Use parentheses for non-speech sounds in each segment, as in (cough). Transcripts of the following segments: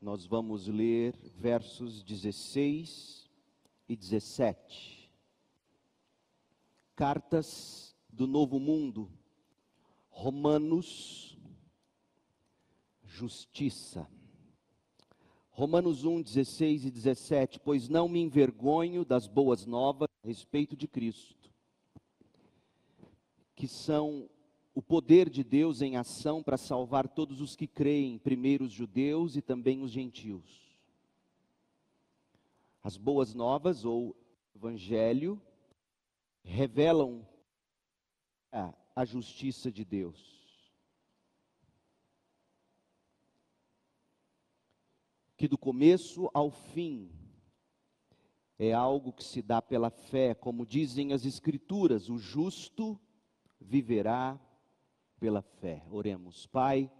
Nós vamos ler versos 16 e 17. Cartas do Novo Mundo, Romanos, Justiça. Romanos 1, 16 e 17. Pois não me envergonho das boas novas a respeito de Cristo, que são o poder de Deus em ação para salvar todos os que creem, primeiro os judeus e também os gentios. As boas novas ou evangelho revelam a, a justiça de Deus. Que do começo ao fim é algo que se dá pela fé, como dizem as Escrituras: o justo viverá pela fé. Oremos, Pai.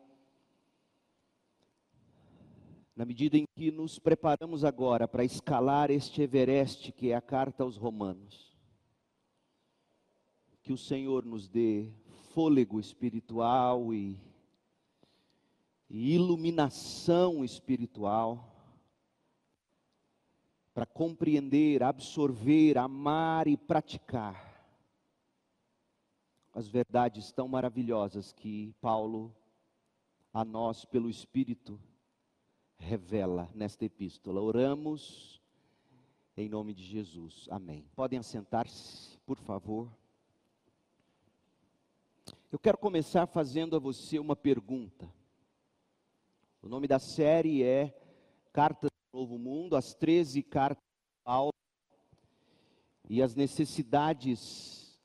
Na medida em que nos preparamos agora para escalar este Everest que é a carta aos Romanos, que o Senhor nos dê fôlego espiritual e, e iluminação espiritual para compreender, absorver, amar e praticar as verdades tão maravilhosas que Paulo, a nós, pelo Espírito, revela nesta epístola. Oramos em nome de Jesus. Amém. Podem assentar-se, por favor. Eu quero começar fazendo a você uma pergunta. O nome da série é Cartas do Novo Mundo, as 13 cartas de Paulo e as necessidades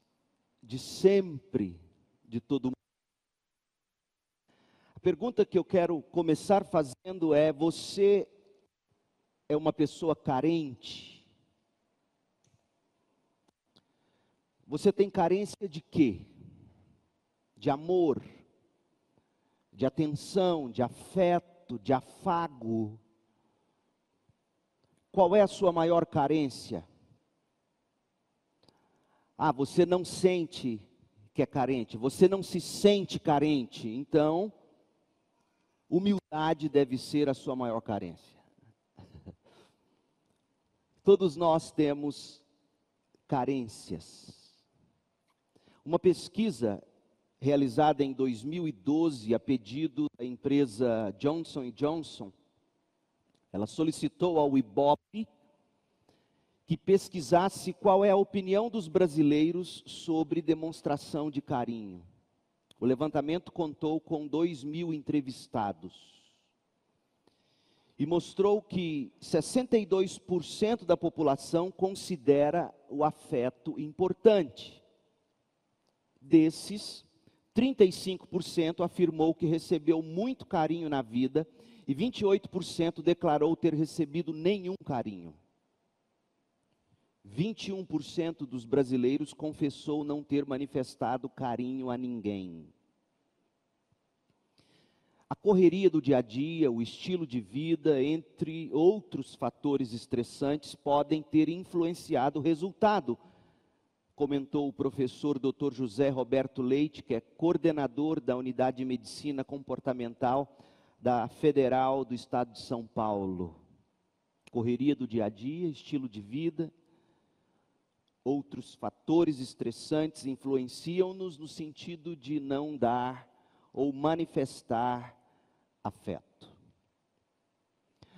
de sempre de todo mundo. A pergunta que eu quero começar fazendo é: você é uma pessoa carente? Você tem carência de quê? De amor, de atenção, de afeto, de afago. Qual é a sua maior carência? Ah, você não sente que é carente, você não se sente carente, então, humildade deve ser a sua maior carência. (laughs) Todos nós temos carências. Uma pesquisa realizada em 2012 a pedido da empresa Johnson Johnson, ela solicitou ao IBOP que pesquisasse qual é a opinião dos brasileiros sobre demonstração de carinho. O levantamento contou com 2 mil entrevistados e mostrou que 62% da população considera o afeto importante. Desses, 35% afirmou que recebeu muito carinho na vida e 28% declarou ter recebido nenhum carinho. 21% dos brasileiros confessou não ter manifestado carinho a ninguém. A correria do dia a dia, o estilo de vida, entre outros fatores estressantes, podem ter influenciado o resultado, comentou o professor Dr. José Roberto Leite, que é coordenador da Unidade de Medicina Comportamental da Federal do Estado de São Paulo. Correria do dia a dia, estilo de vida, outros fatores estressantes influenciam-nos no sentido de não dar ou manifestar afeto.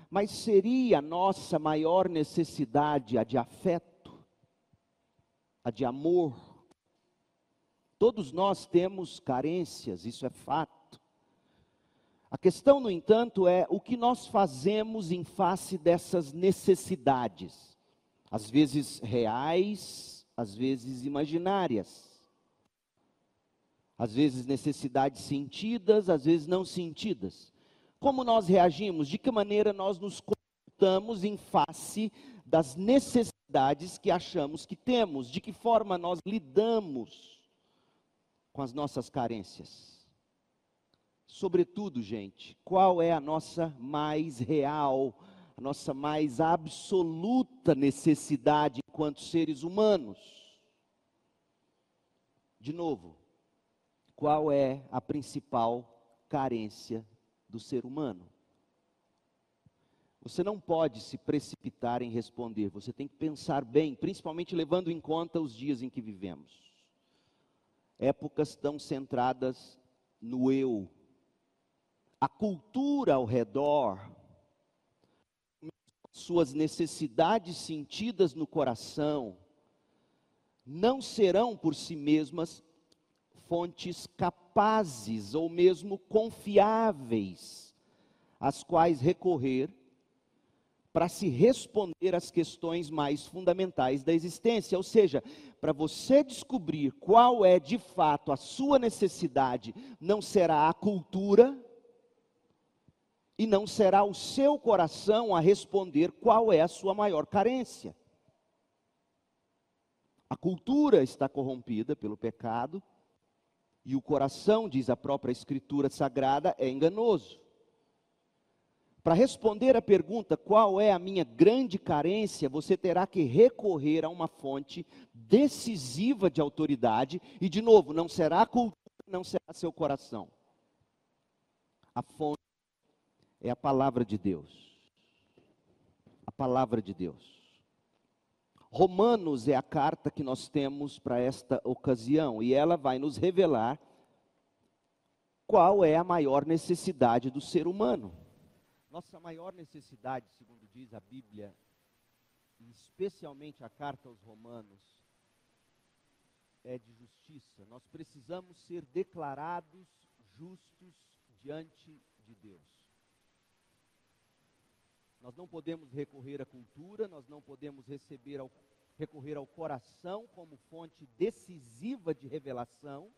Mas seria a nossa maior necessidade a de afeto, a de amor? Todos nós temos carências, isso é fato. A questão, no entanto, é o que nós fazemos em face dessas necessidades às vezes reais, às vezes imaginárias, às vezes necessidades sentidas, às vezes não sentidas. Como nós reagimos? De que maneira nós nos comportamos em face das necessidades que achamos que temos? De que forma nós lidamos com as nossas carências? Sobretudo, gente, qual é a nossa mais real a nossa mais absoluta necessidade enquanto seres humanos. De novo, qual é a principal carência do ser humano? Você não pode se precipitar em responder, você tem que pensar bem, principalmente levando em conta os dias em que vivemos. Épocas tão centradas no eu. A cultura ao redor, suas necessidades sentidas no coração, não serão por si mesmas fontes capazes ou mesmo confiáveis, às quais recorrer para se responder às questões mais fundamentais da existência. Ou seja, para você descobrir qual é de fato a sua necessidade, não será a cultura e não será o seu coração a responder qual é a sua maior carência. A cultura está corrompida pelo pecado e o coração, diz a própria Escritura Sagrada, é enganoso. Para responder à pergunta qual é a minha grande carência, você terá que recorrer a uma fonte decisiva de autoridade, e de novo, não será a cultura, não será seu coração. A fonte é a palavra de Deus. A palavra de Deus. Romanos é a carta que nós temos para esta ocasião, e ela vai nos revelar qual é a maior necessidade do ser humano. Nossa maior necessidade, segundo diz a Bíblia, e especialmente a carta aos Romanos, é de justiça. Nós precisamos ser declarados justos diante de Deus. Nós não podemos recorrer à cultura, nós não podemos receber ao, recorrer ao coração como fonte decisiva de revelação.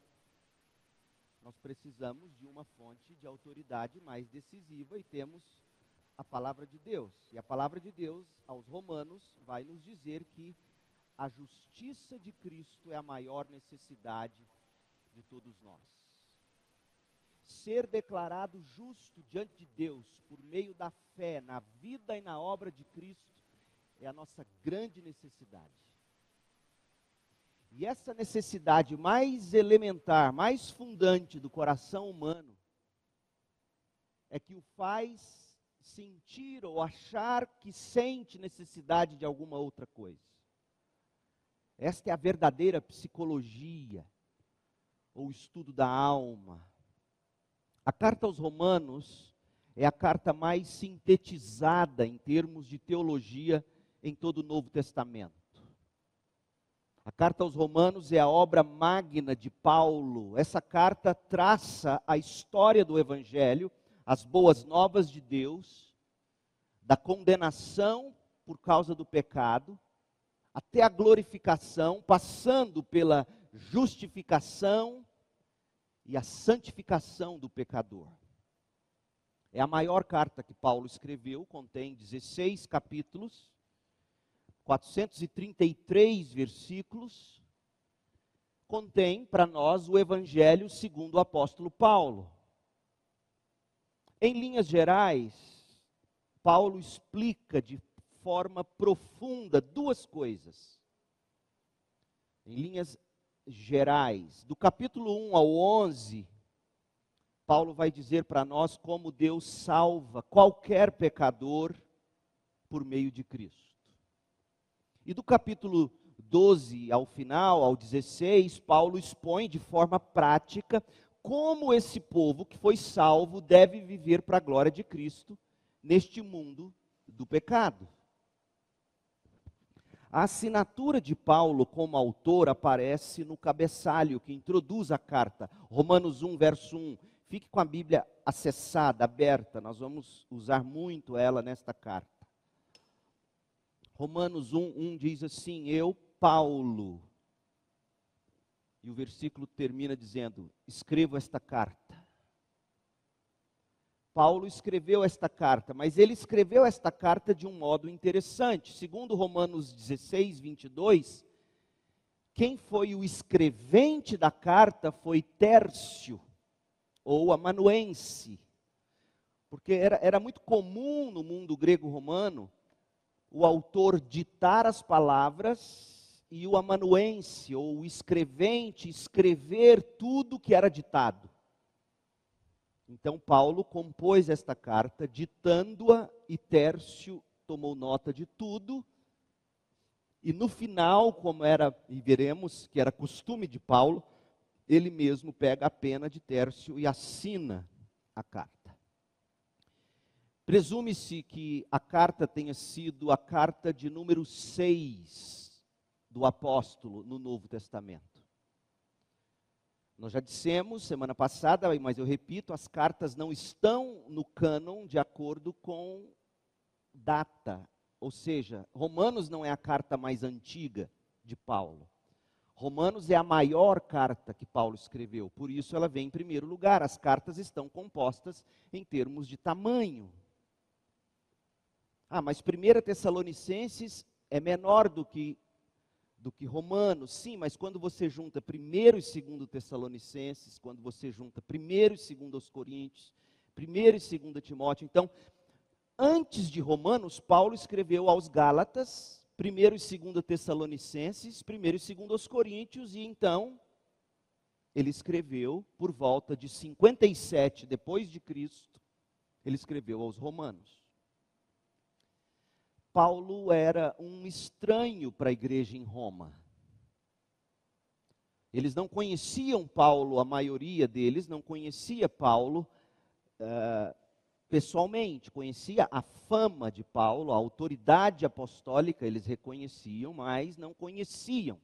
Nós precisamos de uma fonte de autoridade mais decisiva e temos a palavra de Deus. E a palavra de Deus, aos Romanos, vai nos dizer que a justiça de Cristo é a maior necessidade de todos nós. Ser declarado justo diante de Deus por meio da fé na vida e na obra de Cristo é a nossa grande necessidade. E essa necessidade mais elementar, mais fundante do coração humano, é que o faz sentir ou achar que sente necessidade de alguma outra coisa. Esta é a verdadeira psicologia, ou estudo da alma. A carta aos Romanos é a carta mais sintetizada em termos de teologia em todo o Novo Testamento. A carta aos Romanos é a obra magna de Paulo. Essa carta traça a história do Evangelho as boas novas de Deus, da condenação por causa do pecado, até a glorificação, passando pela justificação e a santificação do pecador. É a maior carta que Paulo escreveu, contém 16 capítulos, 433 versículos, contém para nós o evangelho segundo o apóstolo Paulo. Em linhas gerais, Paulo explica de forma profunda duas coisas. Em linhas gerais, do capítulo 1 ao 11, Paulo vai dizer para nós como Deus salva qualquer pecador por meio de Cristo. E do capítulo 12 ao final, ao 16, Paulo expõe de forma prática como esse povo que foi salvo deve viver para a glória de Cristo neste mundo do pecado. A assinatura de Paulo como autor aparece no cabeçalho que introduz a carta, Romanos 1, verso 1. Fique com a Bíblia acessada, aberta, nós vamos usar muito ela nesta carta. Romanos 1, 1 diz assim: Eu, Paulo, e o versículo termina dizendo: Escrevo esta carta. Paulo escreveu esta carta, mas ele escreveu esta carta de um modo interessante. Segundo Romanos 16, 22, quem foi o escrevente da carta foi Tércio, ou amanuense. Porque era, era muito comum no mundo grego-romano o autor ditar as palavras e o amanuense ou o escrevente escrever tudo que era ditado. Então Paulo compôs esta carta, ditando-a, e Tércio tomou nota de tudo. E no final, como era, e veremos que era costume de Paulo, ele mesmo pega a pena de Tércio e assina a carta. Presume-se que a carta tenha sido a carta de número 6 do apóstolo no Novo Testamento. Nós já dissemos semana passada, mas eu repito, as cartas não estão no cânon de acordo com data. Ou seja, Romanos não é a carta mais antiga de Paulo. Romanos é a maior carta que Paulo escreveu, por isso ela vem em primeiro lugar. As cartas estão compostas em termos de tamanho. Ah, mas 1 Tessalonicenses é menor do que do que Romanos. Sim, mas quando você junta 1 e 2 Tessalonicenses, quando você junta 1 e 2 Coríntios, 1 e 2 Timóteo, então, antes de Romanos, Paulo escreveu aos Gálatas, 1 e 2 Tessalonicenses, 1 e 2 Coríntios, e então ele escreveu por volta de 57 depois de Cristo, ele escreveu aos Romanos. Paulo era um estranho para a igreja em Roma. Eles não conheciam Paulo, a maioria deles não conhecia Paulo uh, pessoalmente, conhecia a fama de Paulo, a autoridade apostólica eles reconheciam, mas não conheciam.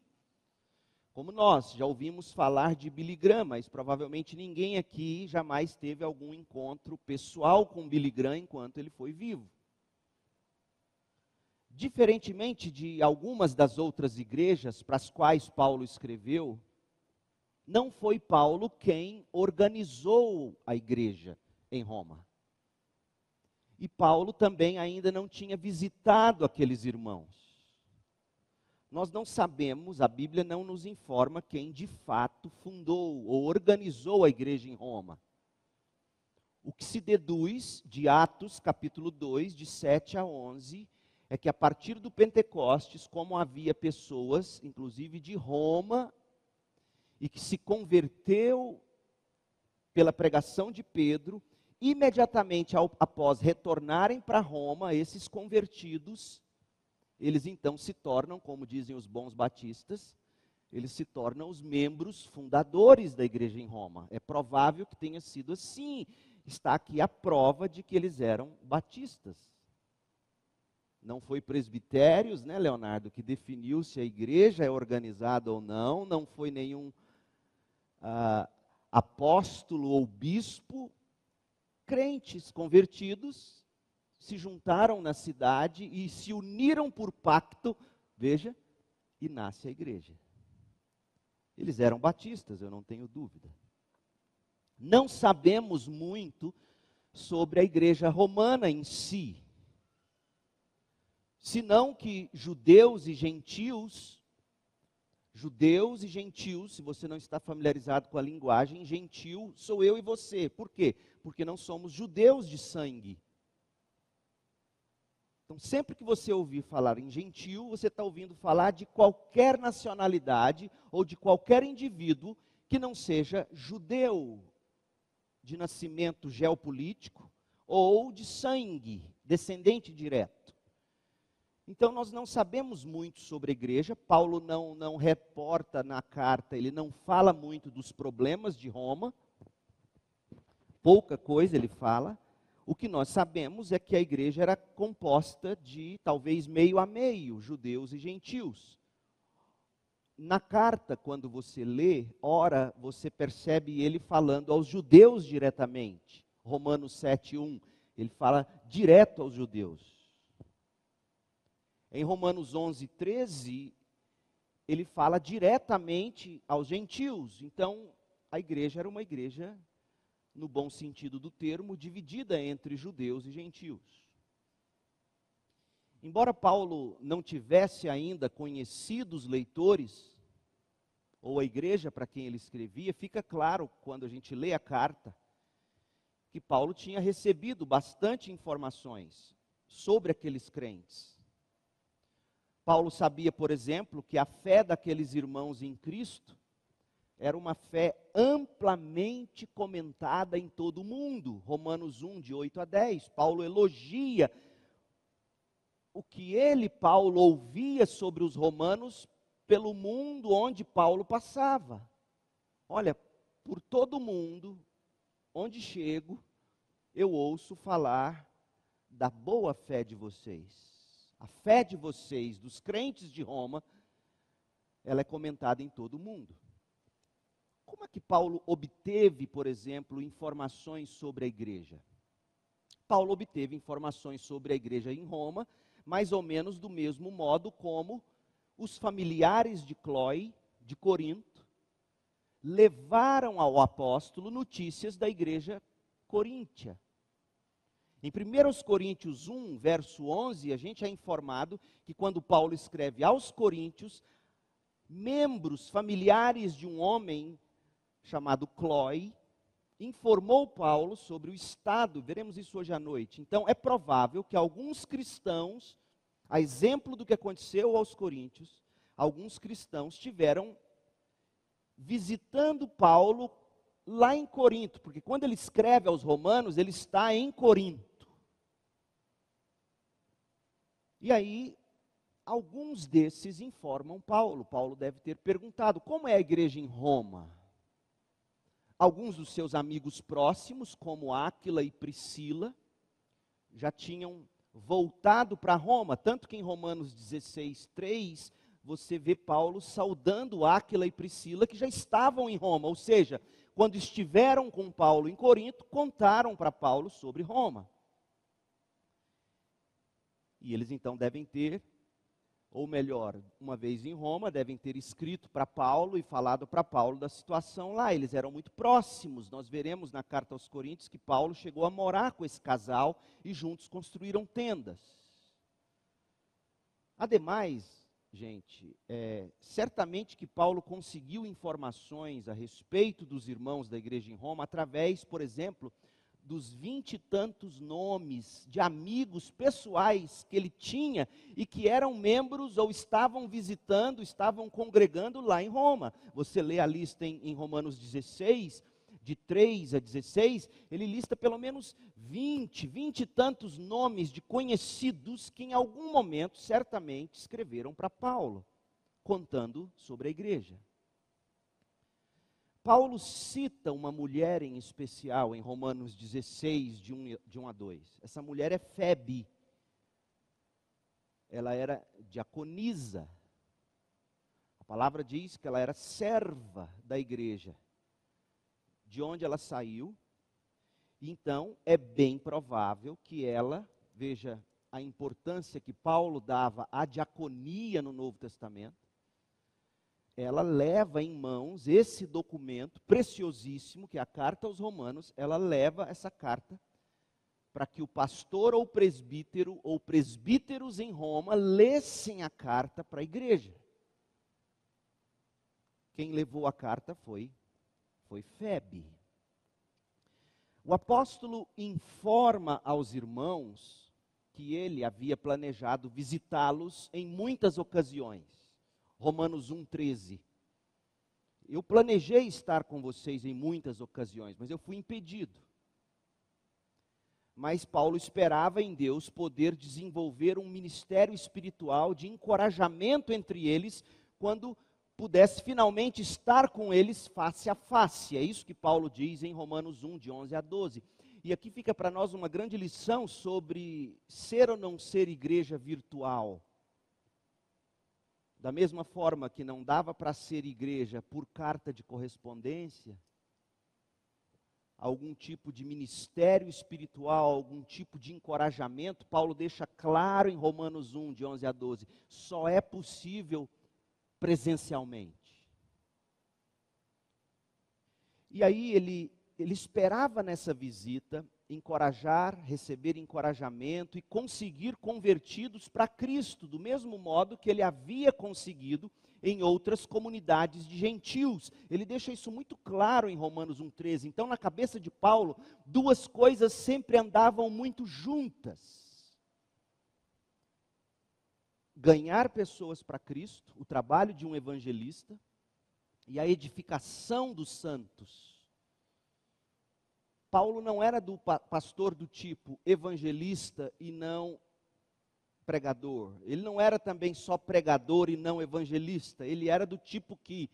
Como nós já ouvimos falar de Billy Graham, mas provavelmente ninguém aqui jamais teve algum encontro pessoal com Billy Graham enquanto ele foi vivo. Diferentemente de algumas das outras igrejas para as quais Paulo escreveu, não foi Paulo quem organizou a igreja em Roma. E Paulo também ainda não tinha visitado aqueles irmãos. Nós não sabemos, a Bíblia não nos informa quem de fato fundou ou organizou a igreja em Roma. O que se deduz de Atos, capítulo 2, de 7 a 11, é que a partir do Pentecostes, como havia pessoas, inclusive de Roma, e que se converteu pela pregação de Pedro, imediatamente ao, após retornarem para Roma, esses convertidos, eles então se tornam, como dizem os bons batistas, eles se tornam os membros fundadores da igreja em Roma. É provável que tenha sido assim. Está aqui a prova de que eles eram batistas. Não foi presbitérios, né, Leonardo, que definiu se a igreja é organizada ou não, não foi nenhum ah, apóstolo ou bispo. Crentes convertidos se juntaram na cidade e se uniram por pacto, veja, e nasce a igreja. Eles eram batistas, eu não tenho dúvida. Não sabemos muito sobre a igreja romana em si senão que judeus e gentios, judeus e gentios, se você não está familiarizado com a linguagem, gentil sou eu e você. Por quê? Porque não somos judeus de sangue. Então, sempre que você ouvir falar em gentil, você está ouvindo falar de qualquer nacionalidade ou de qualquer indivíduo que não seja judeu, de nascimento geopolítico ou de sangue, descendente direto. Então nós não sabemos muito sobre a igreja. Paulo não, não reporta na carta, ele não fala muito dos problemas de Roma. Pouca coisa ele fala. O que nós sabemos é que a igreja era composta de talvez meio a meio, judeus e gentios. Na carta, quando você lê, ora, você percebe ele falando aos judeus diretamente. Romanos 7:1, ele fala direto aos judeus. Em Romanos 11, 13, ele fala diretamente aos gentios. Então, a igreja era uma igreja, no bom sentido do termo, dividida entre judeus e gentios. Embora Paulo não tivesse ainda conhecido os leitores, ou a igreja para quem ele escrevia, fica claro quando a gente lê a carta, que Paulo tinha recebido bastante informações sobre aqueles crentes. Paulo sabia, por exemplo, que a fé daqueles irmãos em Cristo era uma fé amplamente comentada em todo o mundo. Romanos 1, de 8 a 10. Paulo elogia o que ele, Paulo, ouvia sobre os romanos pelo mundo onde Paulo passava. Olha, por todo o mundo, onde chego, eu ouço falar da boa fé de vocês. A fé de vocês, dos crentes de Roma, ela é comentada em todo o mundo. Como é que Paulo obteve, por exemplo, informações sobre a igreja? Paulo obteve informações sobre a igreja em Roma, mais ou menos do mesmo modo como os familiares de Cloé, de Corinto, levaram ao apóstolo notícias da igreja coríntia. Em 1 Coríntios 1, verso 11, a gente é informado que quando Paulo escreve aos Coríntios, membros familiares de um homem chamado Cloé informou Paulo sobre o estado, veremos isso hoje à noite. Então, é provável que alguns cristãos, a exemplo do que aconteceu aos Coríntios, alguns cristãos tiveram visitando Paulo lá em Corinto, porque quando ele escreve aos Romanos, ele está em Corinto. E aí, alguns desses informam Paulo. Paulo deve ter perguntado: como é a igreja em Roma? Alguns dos seus amigos próximos, como Áquila e Priscila, já tinham voltado para Roma, tanto que em Romanos 16, 3, você vê Paulo saudando Áquila e Priscila, que já estavam em Roma, ou seja, quando estiveram com Paulo em Corinto, contaram para Paulo sobre Roma. E eles então devem ter, ou melhor, uma vez em Roma, devem ter escrito para Paulo e falado para Paulo da situação lá. Eles eram muito próximos. Nós veremos na carta aos Coríntios que Paulo chegou a morar com esse casal e juntos construíram tendas. Ademais, gente, é, certamente que Paulo conseguiu informações a respeito dos irmãos da igreja em Roma através, por exemplo, dos vinte e tantos nomes de amigos pessoais que ele tinha e que eram membros ou estavam visitando, estavam congregando lá em Roma. Você lê a lista em, em Romanos 16, de 3 a 16, ele lista pelo menos 20, 20 e tantos nomes de conhecidos que em algum momento certamente escreveram para Paulo, contando sobre a igreja. Paulo cita uma mulher em especial em Romanos 16, de 1, de 1 a 2. Essa mulher é Febe. Ela era diaconisa. A palavra diz que ela era serva da igreja, de onde ela saiu. Então, é bem provável que ela, veja a importância que Paulo dava à diaconia no Novo Testamento, ela leva em mãos esse documento preciosíssimo, que é a carta aos Romanos, ela leva essa carta para que o pastor ou presbítero ou presbíteros em Roma lessem a carta para a igreja. Quem levou a carta foi foi Febe. O apóstolo informa aos irmãos que ele havia planejado visitá-los em muitas ocasiões. Romanos 1,13. Eu planejei estar com vocês em muitas ocasiões, mas eu fui impedido. Mas Paulo esperava em Deus poder desenvolver um ministério espiritual de encorajamento entre eles, quando pudesse finalmente estar com eles face a face. É isso que Paulo diz em Romanos 1, de 11 a 12. E aqui fica para nós uma grande lição sobre ser ou não ser igreja virtual. Da mesma forma que não dava para ser igreja por carta de correspondência, algum tipo de ministério espiritual, algum tipo de encorajamento, Paulo deixa claro em Romanos 1, de 11 a 12: só é possível presencialmente. E aí ele, ele esperava nessa visita encorajar, receber encorajamento e conseguir convertidos para Cristo, do mesmo modo que ele havia conseguido em outras comunidades de gentios. Ele deixa isso muito claro em Romanos 1,13. Então, na cabeça de Paulo, duas coisas sempre andavam muito juntas: ganhar pessoas para Cristo, o trabalho de um evangelista e a edificação dos santos. Paulo não era do pastor do tipo evangelista e não pregador. Ele não era também só pregador e não evangelista. Ele era do tipo que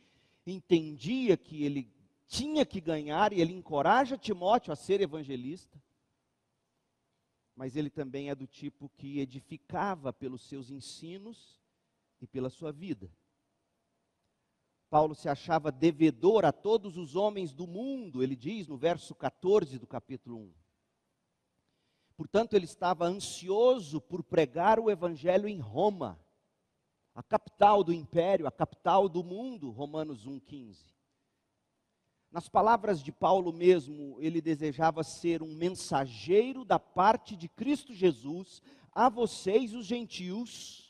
entendia que ele tinha que ganhar e ele encoraja Timóteo a ser evangelista. Mas ele também é do tipo que edificava pelos seus ensinos e pela sua vida. Paulo se achava devedor a todos os homens do mundo, ele diz no verso 14 do capítulo 1. Portanto, ele estava ansioso por pregar o evangelho em Roma, a capital do império, a capital do mundo, Romanos 1,15. Nas palavras de Paulo mesmo, ele desejava ser um mensageiro da parte de Cristo Jesus a vocês, os gentios,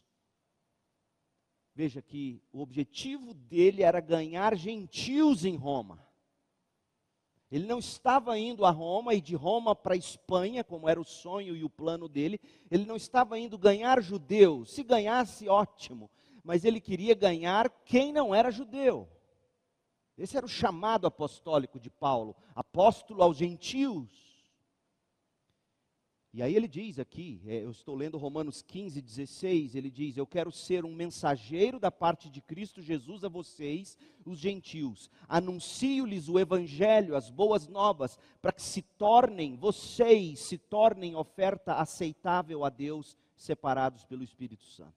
Veja que o objetivo dele era ganhar gentios em Roma. Ele não estava indo a Roma e de Roma para a Espanha, como era o sonho e o plano dele. Ele não estava indo ganhar judeus. Se ganhasse, ótimo. Mas ele queria ganhar quem não era judeu. Esse era o chamado apostólico de Paulo, apóstolo aos gentios. E aí ele diz aqui, é, eu estou lendo Romanos 15, 16, ele diz: Eu quero ser um mensageiro da parte de Cristo Jesus a vocês, os gentios. Anuncio-lhes o Evangelho, as boas novas, para que se tornem, vocês se tornem oferta aceitável a Deus, separados pelo Espírito Santo.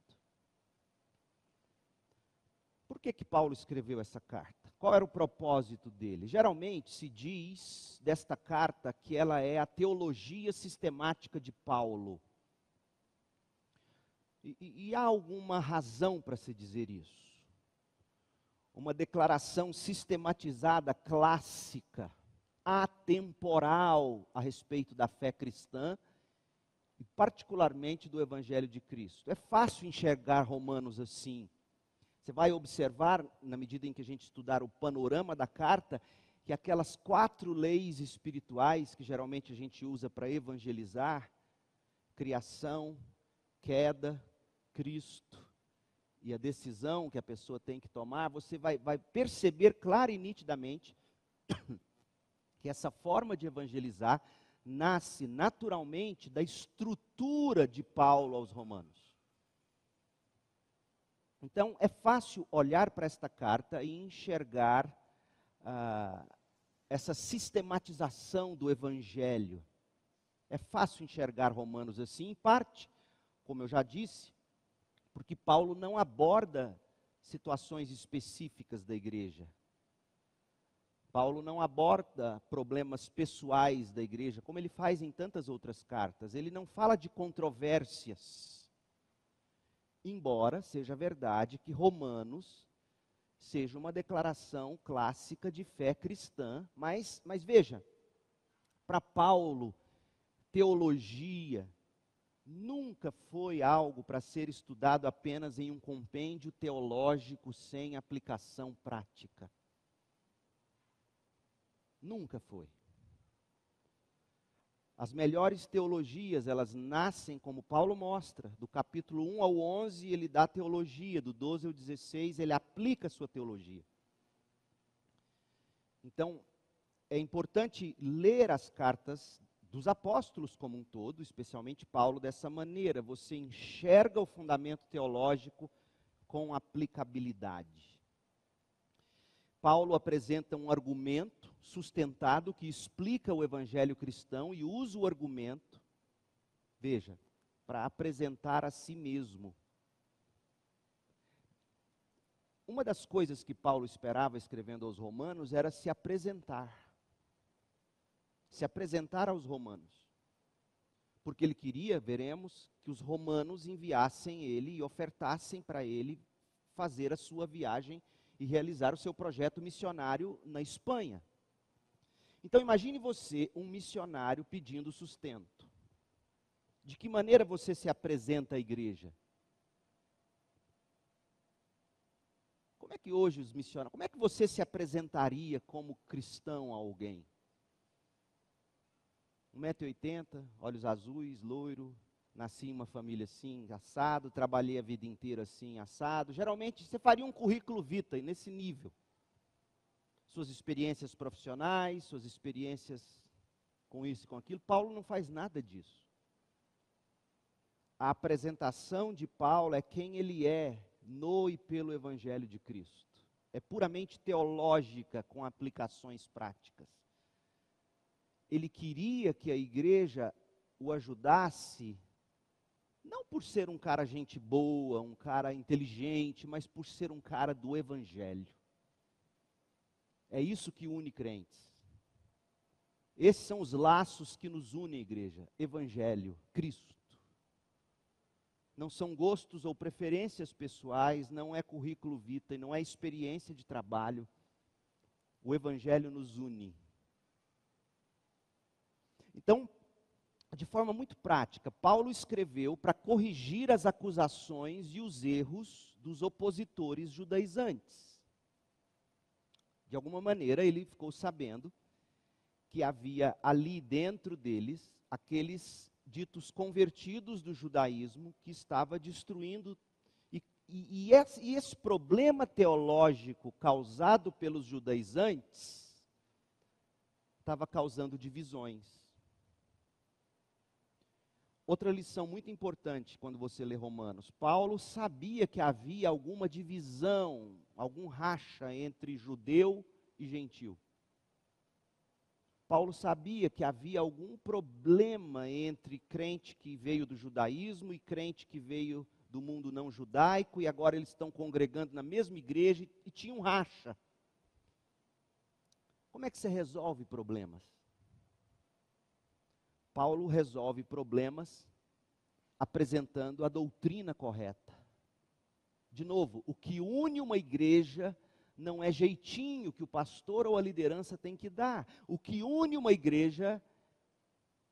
Por que, que Paulo escreveu essa carta? Qual era o propósito dele? Geralmente se diz desta carta que ela é a teologia sistemática de Paulo. E, e, há alguma razão para se dizer isso? Uma declaração sistematizada, clássica, atemporal a respeito da fé cristã e, particularmente, do Evangelho de Cristo. É fácil enxergar Romanos assim você vai observar, na medida em que a gente estudar o panorama da carta, que aquelas quatro leis espirituais que geralmente a gente usa para evangelizar criação, queda, Cristo e a decisão que a pessoa tem que tomar você vai, vai perceber clara e nitidamente (coughs) que essa forma de evangelizar nasce naturalmente da estrutura de Paulo aos Romanos. Então, é fácil olhar para esta carta e enxergar ah, essa sistematização do Evangelho. É fácil enxergar Romanos assim, em parte, como eu já disse, porque Paulo não aborda situações específicas da igreja. Paulo não aborda problemas pessoais da igreja, como ele faz em tantas outras cartas. Ele não fala de controvérsias embora seja verdade que Romanos seja uma declaração clássica de fé cristã, mas, mas veja, para Paulo, teologia nunca foi algo para ser estudado apenas em um compêndio teológico sem aplicação prática. Nunca foi. As melhores teologias, elas nascem, como Paulo mostra, do capítulo 1 ao 11, ele dá teologia, do 12 ao 16, ele aplica a sua teologia. Então, é importante ler as cartas dos apóstolos como um todo, especialmente Paulo, dessa maneira. Você enxerga o fundamento teológico com aplicabilidade. Paulo apresenta um argumento sustentado que explica o evangelho cristão e usa o argumento, veja, para apresentar a si mesmo. Uma das coisas que Paulo esperava escrevendo aos Romanos era se apresentar. Se apresentar aos Romanos. Porque ele queria, veremos, que os romanos enviassem ele e ofertassem para ele fazer a sua viagem e realizar o seu projeto missionário na Espanha. Então imagine você, um missionário, pedindo sustento. De que maneira você se apresenta à igreja? Como é que hoje os missionários, como é que você se apresentaria como cristão a alguém? 1,80m, olhos azuis, loiro, nasci em uma família assim, assado, trabalhei a vida inteira assim, assado. Geralmente você faria um currículo vitae nesse nível. Suas experiências profissionais, suas experiências com isso e com aquilo. Paulo não faz nada disso. A apresentação de Paulo é quem ele é no e pelo Evangelho de Cristo. É puramente teológica com aplicações práticas. Ele queria que a igreja o ajudasse não por ser um cara gente boa, um cara inteligente, mas por ser um cara do Evangelho. É isso que une crentes. Esses são os laços que nos unem, igreja: Evangelho, Cristo. Não são gostos ou preferências pessoais, não é currículo vitae, não é experiência de trabalho. O Evangelho nos une. Então, de forma muito prática, Paulo escreveu para corrigir as acusações e os erros dos opositores judaizantes. De alguma maneira, ele ficou sabendo que havia ali dentro deles aqueles ditos convertidos do judaísmo que estava destruindo. E, e, e, esse, e esse problema teológico causado pelos judaizantes estava causando divisões Outra lição muito importante quando você lê Romanos: Paulo sabia que havia alguma divisão, algum racha entre judeu e gentil. Paulo sabia que havia algum problema entre crente que veio do judaísmo e crente que veio do mundo não judaico, e agora eles estão congregando na mesma igreja e tinha um racha. Como é que você resolve problemas? Paulo resolve problemas apresentando a doutrina correta. De novo, o que une uma igreja não é jeitinho que o pastor ou a liderança tem que dar. O que une uma igreja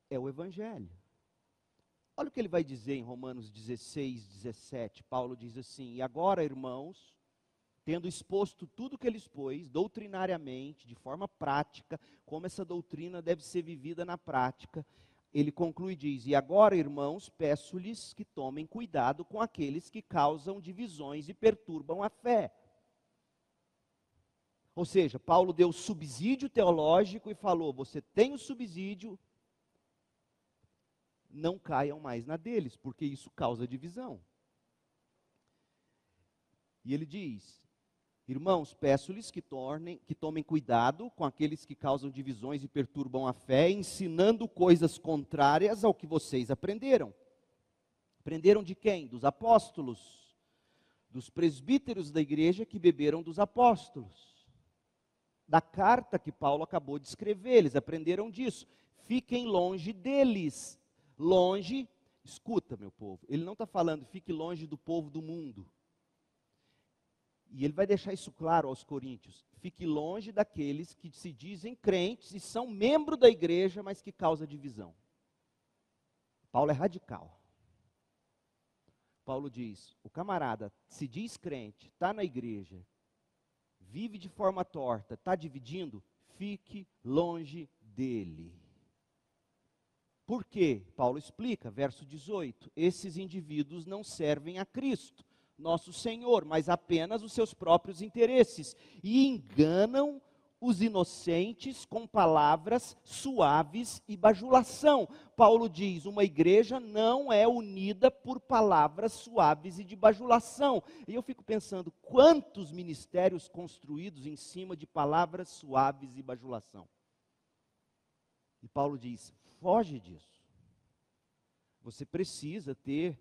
é o evangelho. Olha o que ele vai dizer em Romanos 16, 17. Paulo diz assim: E agora, irmãos, tendo exposto tudo o que ele expôs, doutrinariamente, de forma prática, como essa doutrina deve ser vivida na prática, ele conclui e diz: E agora, irmãos, peço-lhes que tomem cuidado com aqueles que causam divisões e perturbam a fé. Ou seja, Paulo deu subsídio teológico e falou: você tem o subsídio, não caiam mais na deles, porque isso causa divisão. E ele diz: Irmãos, peço-lhes que, tornem, que tomem cuidado com aqueles que causam divisões e perturbam a fé, ensinando coisas contrárias ao que vocês aprenderam. Aprenderam de quem? Dos apóstolos, dos presbíteros da igreja que beberam dos apóstolos. Da carta que Paulo acabou de escrever, eles aprenderam disso. Fiquem longe deles. Longe, escuta, meu povo, ele não está falando fique longe do povo do mundo. E ele vai deixar isso claro aos coríntios. Fique longe daqueles que se dizem crentes e são membro da igreja, mas que causa divisão. Paulo é radical. Paulo diz: o camarada se diz crente, está na igreja, vive de forma torta, está dividindo, fique longe dele. Por quê? Paulo explica, verso 18: esses indivíduos não servem a Cristo nosso Senhor, mas apenas os seus próprios interesses e enganam os inocentes com palavras suaves e bajulação. Paulo diz: uma igreja não é unida por palavras suaves e de bajulação. E eu fico pensando, quantos ministérios construídos em cima de palavras suaves e bajulação? E Paulo diz: foge disso. Você precisa ter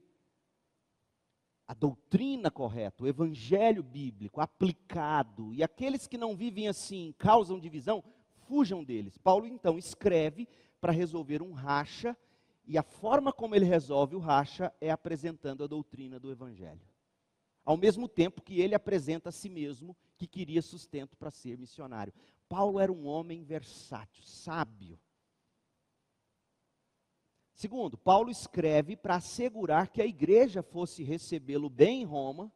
a doutrina correta, o evangelho bíblico aplicado, e aqueles que não vivem assim, causam divisão, fujam deles. Paulo então escreve para resolver um racha, e a forma como ele resolve o racha é apresentando a doutrina do evangelho. Ao mesmo tempo que ele apresenta a si mesmo que queria sustento para ser missionário. Paulo era um homem versátil, sábio. Segundo, Paulo escreve para assegurar que a igreja fosse recebê-lo bem em Roma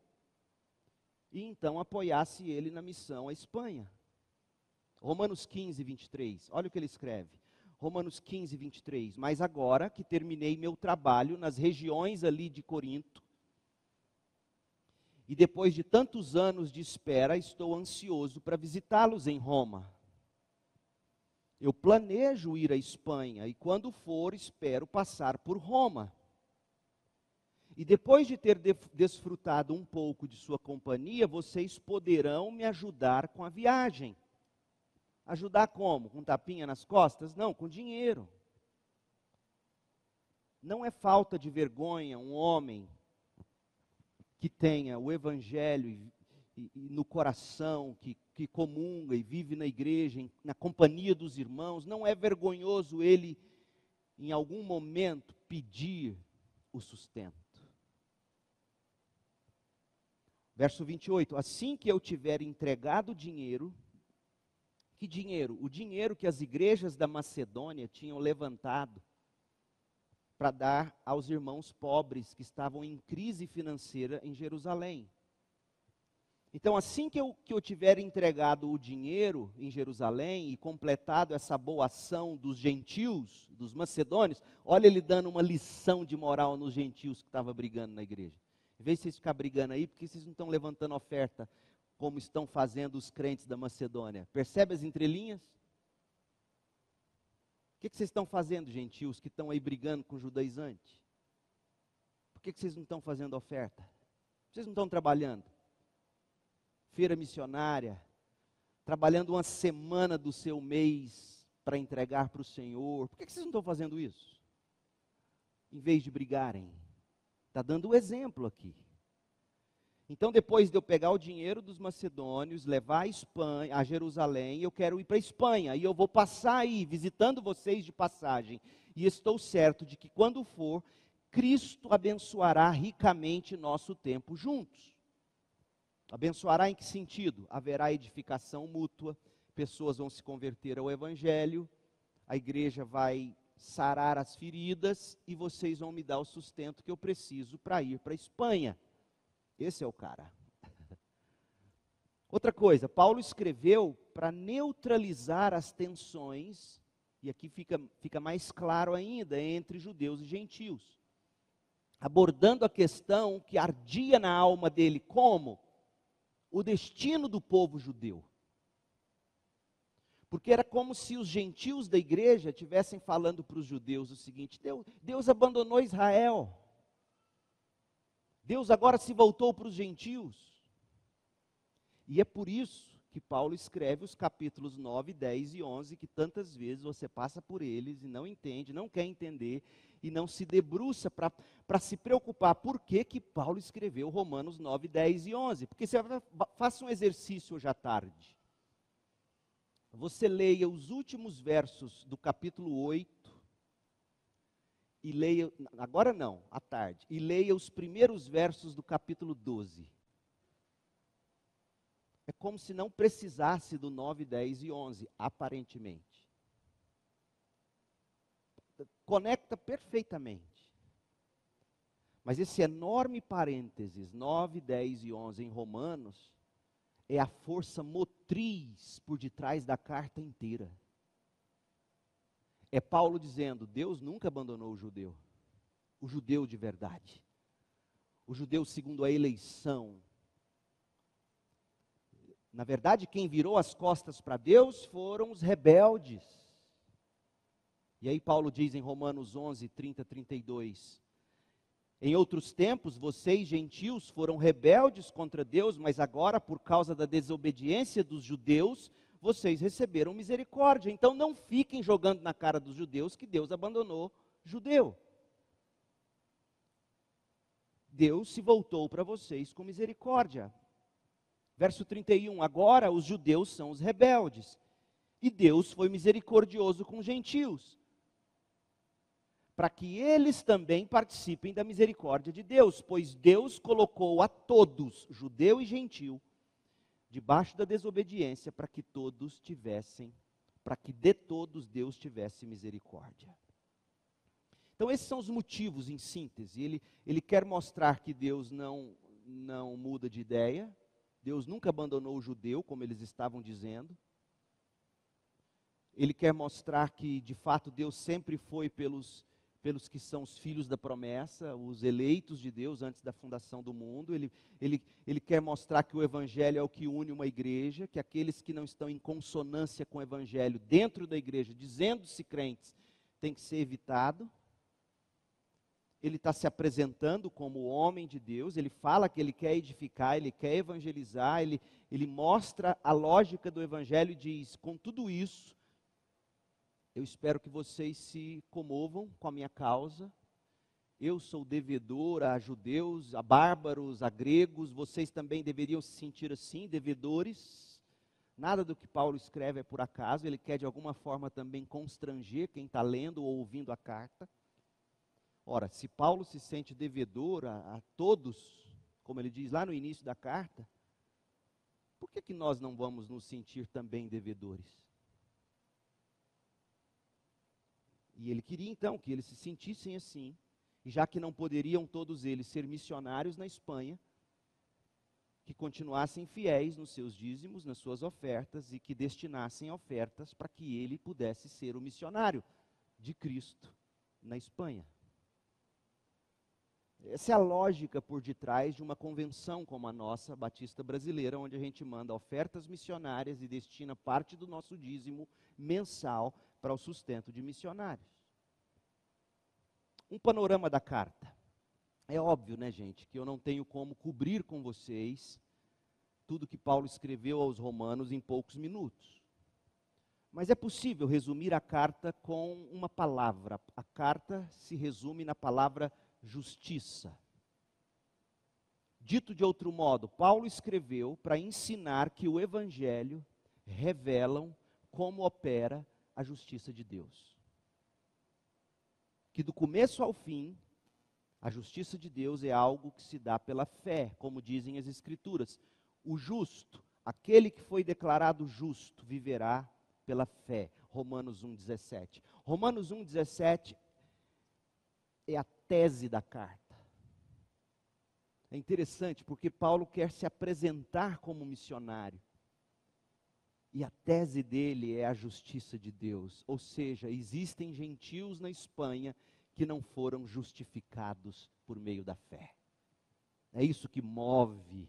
e então apoiasse ele na missão à Espanha. Romanos 15, 23, olha o que ele escreve. Romanos 15, 23. Mas agora que terminei meu trabalho nas regiões ali de Corinto, e depois de tantos anos de espera, estou ansioso para visitá-los em Roma. Eu planejo ir à Espanha e, quando for, espero passar por Roma. E depois de ter desfrutado um pouco de sua companhia, vocês poderão me ajudar com a viagem. Ajudar como? Com tapinha nas costas? Não, com dinheiro. Não é falta de vergonha um homem que tenha o evangelho e, e, no coração, que, que comunga e vive na igreja, em, na companhia dos irmãos, não é vergonhoso ele, em algum momento, pedir o sustento. Verso 28: Assim que eu tiver entregado o dinheiro, que dinheiro? O dinheiro que as igrejas da Macedônia tinham levantado para dar aos irmãos pobres que estavam em crise financeira em Jerusalém. Então, assim que eu, que eu tiver entregado o dinheiro em Jerusalém e completado essa boa ação dos gentios, dos macedônios, olha ele dando uma lição de moral nos gentios que estavam brigando na igreja. Em vez de vocês ficarem brigando aí, porque vocês não estão levantando oferta como estão fazendo os crentes da Macedônia. Percebe as entrelinhas? O que, que vocês estão fazendo, gentios, que estão aí brigando com o judaizante? Por que, que vocês não estão fazendo oferta? Vocês não estão trabalhando? Feira missionária, trabalhando uma semana do seu mês para entregar para o Senhor. Por que, vocês não estão fazendo isso? Em vez de brigarem. Está dando o exemplo aqui. Então, depois de eu pegar o dinheiro dos macedônios, levar a Espanha, a Jerusalém, eu quero ir para a Espanha e eu vou passar aí, visitando vocês de passagem. E estou certo de que quando for, Cristo abençoará ricamente nosso tempo juntos. Abençoará em que sentido? Haverá edificação mútua, pessoas vão se converter ao Evangelho, a igreja vai sarar as feridas e vocês vão me dar o sustento que eu preciso para ir para a Espanha. Esse é o cara. (laughs) Outra coisa, Paulo escreveu para neutralizar as tensões, e aqui fica, fica mais claro ainda, entre judeus e gentios. Abordando a questão que ardia na alma dele, como? O destino do povo judeu. Porque era como se os gentios da igreja estivessem falando para os judeus o seguinte: Deus, Deus abandonou Israel. Deus agora se voltou para os gentios. E é por isso que Paulo escreve os capítulos 9, 10 e 11, que tantas vezes você passa por eles e não entende, não quer entender e não se debruça para se preocupar. Por que, que Paulo escreveu Romanos 9, 10 e 11? Porque você faça um exercício hoje à tarde. Você leia os últimos versos do capítulo 8 e leia, agora não, à tarde, e leia os primeiros versos do capítulo 12. É como se não precisasse do 9, 10 e 11, aparentemente. Conecta perfeitamente. Mas esse enorme parênteses, 9, 10 e 11 em Romanos, é a força motriz por detrás da carta inteira. É Paulo dizendo: Deus nunca abandonou o judeu, o judeu de verdade, o judeu segundo a eleição. Na verdade, quem virou as costas para Deus foram os rebeldes. E aí, Paulo diz em Romanos 11, 30, 32: Em outros tempos, vocês, gentios, foram rebeldes contra Deus, mas agora, por causa da desobediência dos judeus, vocês receberam misericórdia. Então não fiquem jogando na cara dos judeus que Deus abandonou judeu. Deus se voltou para vocês com misericórdia. Verso 31: Agora os judeus são os rebeldes, e Deus foi misericordioso com os gentios, para que eles também participem da misericórdia de Deus, pois Deus colocou a todos, judeu e gentil, debaixo da desobediência, para que todos tivessem, para que de todos Deus tivesse misericórdia. Então, esses são os motivos, em síntese. Ele, ele quer mostrar que Deus não, não muda de ideia, Deus nunca abandonou o judeu, como eles estavam dizendo. ele quer mostrar que, de fato, Deus sempre foi pelos, pelos que são os filhos da promessa, os eleitos de Deus antes da fundação do mundo. Ele, ele, ele quer mostrar que o Evangelho é o que une uma igreja, que aqueles que não estão em consonância com o Evangelho dentro da igreja, dizendo-se crentes, tem que ser evitado. Ele está se apresentando como homem de Deus, ele fala que ele quer edificar, ele quer evangelizar, ele, ele mostra a lógica do Evangelho e diz: com tudo isso, eu espero que vocês se comovam com a minha causa. Eu sou devedor a judeus, a bárbaros, a gregos, vocês também deveriam se sentir assim, devedores. Nada do que Paulo escreve é por acaso, ele quer de alguma forma também constranger quem está lendo ou ouvindo a carta. Ora, se Paulo se sente devedor a, a todos, como ele diz lá no início da carta, por que, que nós não vamos nos sentir também devedores? E ele queria então que eles se sentissem assim, já que não poderiam todos eles ser missionários na Espanha, que continuassem fiéis nos seus dízimos, nas suas ofertas e que destinassem ofertas para que ele pudesse ser o missionário de Cristo na Espanha. Essa é a lógica por detrás de uma convenção como a nossa, Batista Brasileira, onde a gente manda ofertas missionárias e destina parte do nosso dízimo mensal para o sustento de missionários. Um panorama da carta. É óbvio, né, gente, que eu não tenho como cobrir com vocês tudo que Paulo escreveu aos Romanos em poucos minutos. Mas é possível resumir a carta com uma palavra. A carta se resume na palavra justiça. Dito de outro modo, Paulo escreveu para ensinar que o Evangelho revelam como opera a justiça de Deus. Que do começo ao fim, a justiça de Deus é algo que se dá pela fé, como dizem as Escrituras. O justo, aquele que foi declarado justo, viverá pela fé. Romanos 1,17. Romanos 1,17 é a tese da carta. É interessante porque Paulo quer se apresentar como missionário. E a tese dele é a justiça de Deus. Ou seja, existem gentios na Espanha que não foram justificados por meio da fé. É isso que move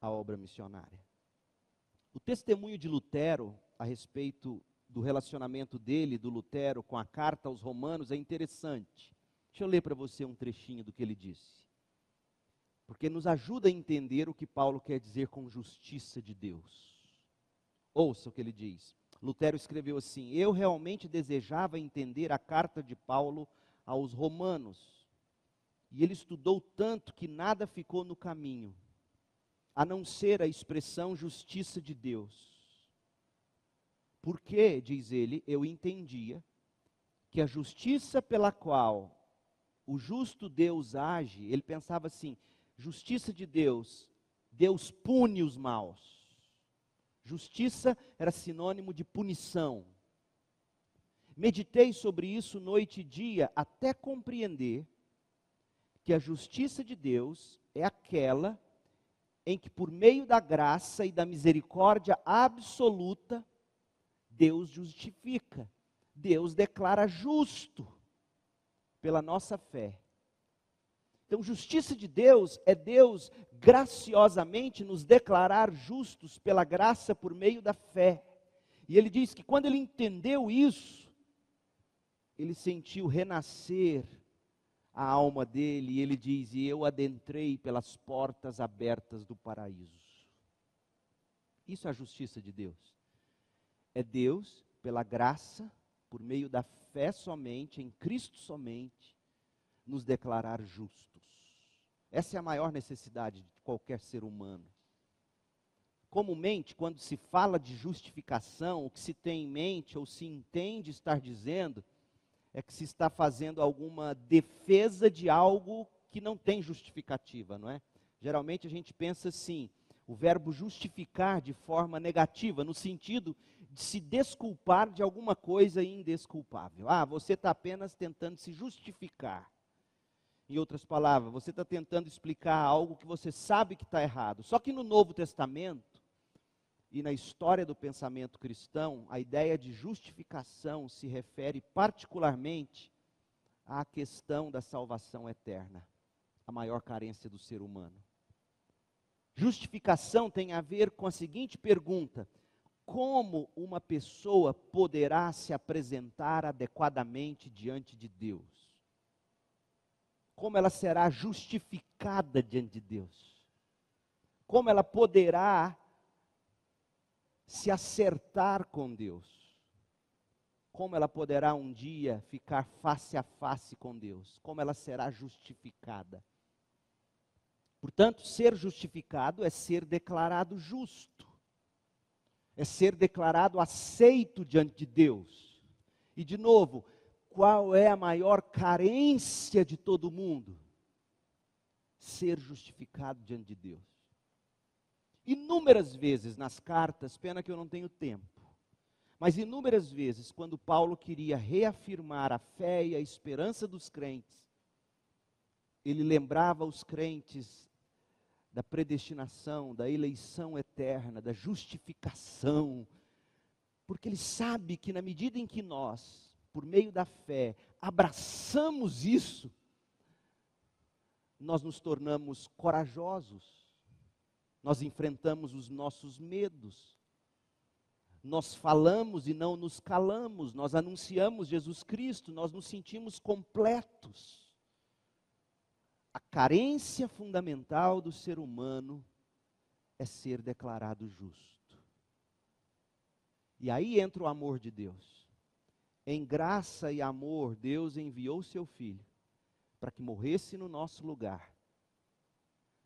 a obra missionária. O testemunho de Lutero a respeito do relacionamento dele, do Lutero, com a carta aos Romanos é interessante. Deixa eu ler para você um trechinho do que ele disse. Porque nos ajuda a entender o que Paulo quer dizer com justiça de Deus. Ouça o que ele diz. Lutero escreveu assim: Eu realmente desejava entender a carta de Paulo aos Romanos. E ele estudou tanto que nada ficou no caminho, a não ser a expressão justiça de Deus. Porque, diz ele, eu entendia que a justiça pela qual o justo Deus age, ele pensava assim: justiça de Deus, Deus pune os maus. Justiça era sinônimo de punição. Meditei sobre isso noite e dia até compreender que a justiça de Deus é aquela em que, por meio da graça e da misericórdia absoluta, Deus justifica, Deus declara justo pela nossa fé. Então, justiça de Deus é Deus graciosamente nos declarar justos pela graça por meio da fé. E ele diz que quando ele entendeu isso, ele sentiu renascer a alma dele, e ele diz: E eu adentrei pelas portas abertas do paraíso. Isso é a justiça de Deus. É Deus, pela graça, por meio da fé somente, em Cristo somente, nos declarar justos. Essa é a maior necessidade de qualquer ser humano. Comumente, quando se fala de justificação, o que se tem em mente ou se entende estar dizendo é que se está fazendo alguma defesa de algo que não tem justificativa, não é? Geralmente a gente pensa assim, o verbo justificar de forma negativa, no sentido de se desculpar de alguma coisa indesculpável. Ah, você está apenas tentando se justificar. Em outras palavras, você está tentando explicar algo que você sabe que está errado. Só que no Novo Testamento e na história do pensamento cristão, a ideia de justificação se refere particularmente à questão da salvação eterna, a maior carência do ser humano. Justificação tem a ver com a seguinte pergunta: como uma pessoa poderá se apresentar adequadamente diante de Deus? Como ela será justificada diante de Deus? Como ela poderá se acertar com Deus? Como ela poderá um dia ficar face a face com Deus? Como ela será justificada? Portanto, ser justificado é ser declarado justo, é ser declarado aceito diante de Deus. E, de novo, qual é a maior carência de todo mundo? Ser justificado diante de Deus. Inúmeras vezes nas cartas, pena que eu não tenho tempo, mas inúmeras vezes, quando Paulo queria reafirmar a fé e a esperança dos crentes, ele lembrava os crentes da predestinação, da eleição eterna, da justificação, porque ele sabe que na medida em que nós, por meio da fé, abraçamos isso, nós nos tornamos corajosos, nós enfrentamos os nossos medos, nós falamos e não nos calamos, nós anunciamos Jesus Cristo, nós nos sentimos completos. A carência fundamental do ser humano é ser declarado justo. E aí entra o amor de Deus. Em graça e amor, Deus enviou seu filho para que morresse no nosso lugar,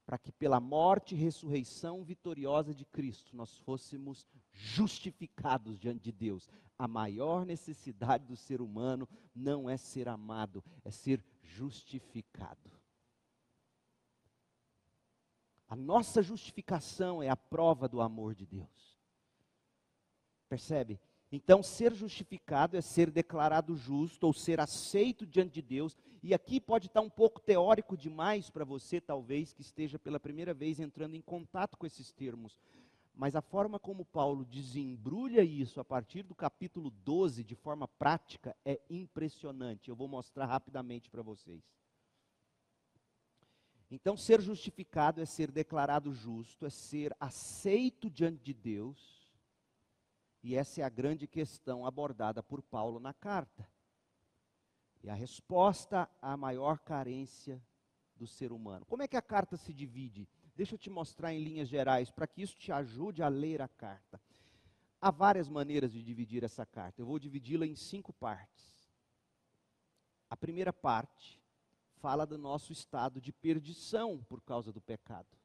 para que pela morte e ressurreição vitoriosa de Cristo nós fôssemos justificados diante de Deus. A maior necessidade do ser humano não é ser amado, é ser justificado. A nossa justificação é a prova do amor de Deus. Percebe? Então, ser justificado é ser declarado justo ou ser aceito diante de Deus. E aqui pode estar um pouco teórico demais para você, talvez, que esteja pela primeira vez entrando em contato com esses termos. Mas a forma como Paulo desembrulha isso a partir do capítulo 12, de forma prática, é impressionante. Eu vou mostrar rapidamente para vocês. Então, ser justificado é ser declarado justo, é ser aceito diante de Deus. E essa é a grande questão abordada por Paulo na carta. E a resposta à maior carência do ser humano. Como é que a carta se divide? Deixa eu te mostrar em linhas gerais, para que isso te ajude a ler a carta. Há várias maneiras de dividir essa carta. Eu vou dividi-la em cinco partes. A primeira parte fala do nosso estado de perdição por causa do pecado.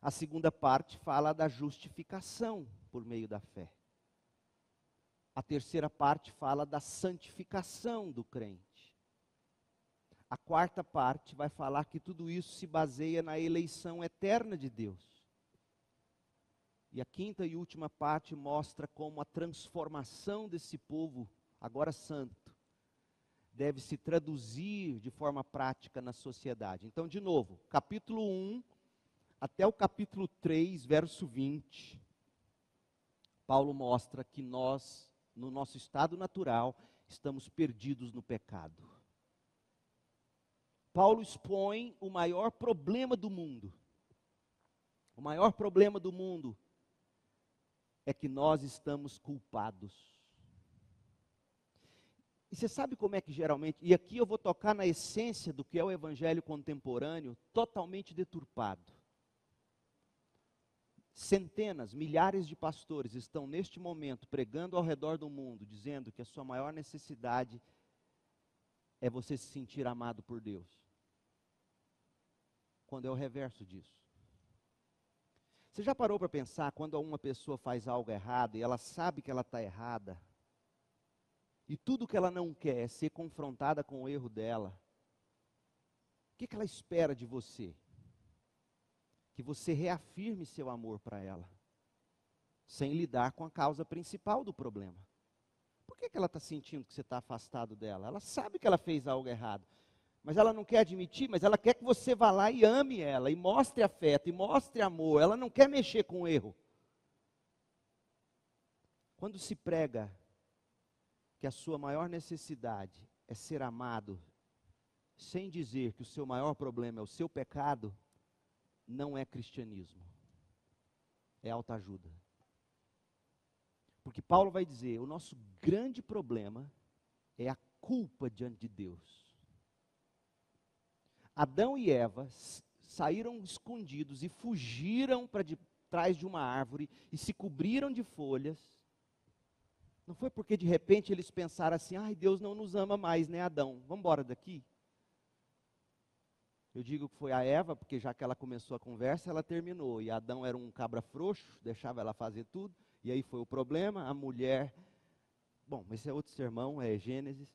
A segunda parte fala da justificação por meio da fé. A terceira parte fala da santificação do crente. A quarta parte vai falar que tudo isso se baseia na eleição eterna de Deus. E a quinta e última parte mostra como a transformação desse povo, agora santo, deve se traduzir de forma prática na sociedade. Então, de novo, capítulo 1 até o capítulo 3, verso 20, Paulo mostra que nós, no nosso estado natural, estamos perdidos no pecado. Paulo expõe o maior problema do mundo. O maior problema do mundo é que nós estamos culpados. E você sabe como é que geralmente, e aqui eu vou tocar na essência do que é o evangelho contemporâneo, totalmente deturpado. Centenas, milhares de pastores estão neste momento pregando ao redor do mundo, dizendo que a sua maior necessidade é você se sentir amado por Deus. Quando é o reverso disso. Você já parou para pensar quando uma pessoa faz algo errado e ela sabe que ela está errada, e tudo que ela não quer é ser confrontada com o erro dela, o que, que ela espera de você? Que você reafirme seu amor para ela, sem lidar com a causa principal do problema. Por que, que ela está sentindo que você está afastado dela? Ela sabe que ela fez algo errado, mas ela não quer admitir, mas ela quer que você vá lá e ame ela, e mostre afeto, e mostre amor. Ela não quer mexer com o erro. Quando se prega que a sua maior necessidade é ser amado, sem dizer que o seu maior problema é o seu pecado, não é cristianismo, é autoajuda. Porque Paulo vai dizer: o nosso grande problema é a culpa diante de Deus. Adão e Eva saíram escondidos e fugiram para trás de uma árvore e se cobriram de folhas. Não foi porque de repente eles pensaram assim: ai, Deus não nos ama mais, né, Adão? Vamos embora daqui. Eu digo que foi a Eva, porque já que ela começou a conversa, ela terminou. E Adão era um cabra frouxo, deixava ela fazer tudo. E aí foi o problema. A mulher. Bom, esse é outro sermão, é Gênesis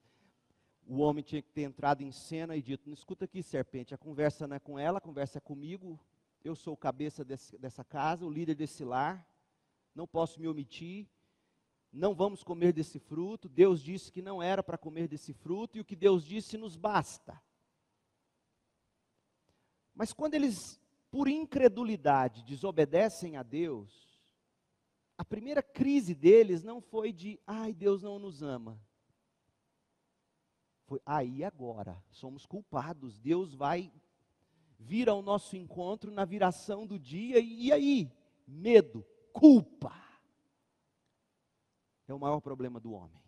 o homem tinha que ter entrado em cena e dito: escuta aqui, serpente, a conversa não é com ela, a conversa é comigo. Eu sou o cabeça desse, dessa casa, o líder desse lar, não posso me omitir. Não vamos comer desse fruto. Deus disse que não era para comer desse fruto, e o que Deus disse nos basta. Mas quando eles, por incredulidade, desobedecem a Deus, a primeira crise deles não foi de, ai, Deus não nos ama foi aí agora, somos culpados. Deus vai vir ao nosso encontro na viração do dia, e, e aí? Medo, culpa. É o maior problema do homem.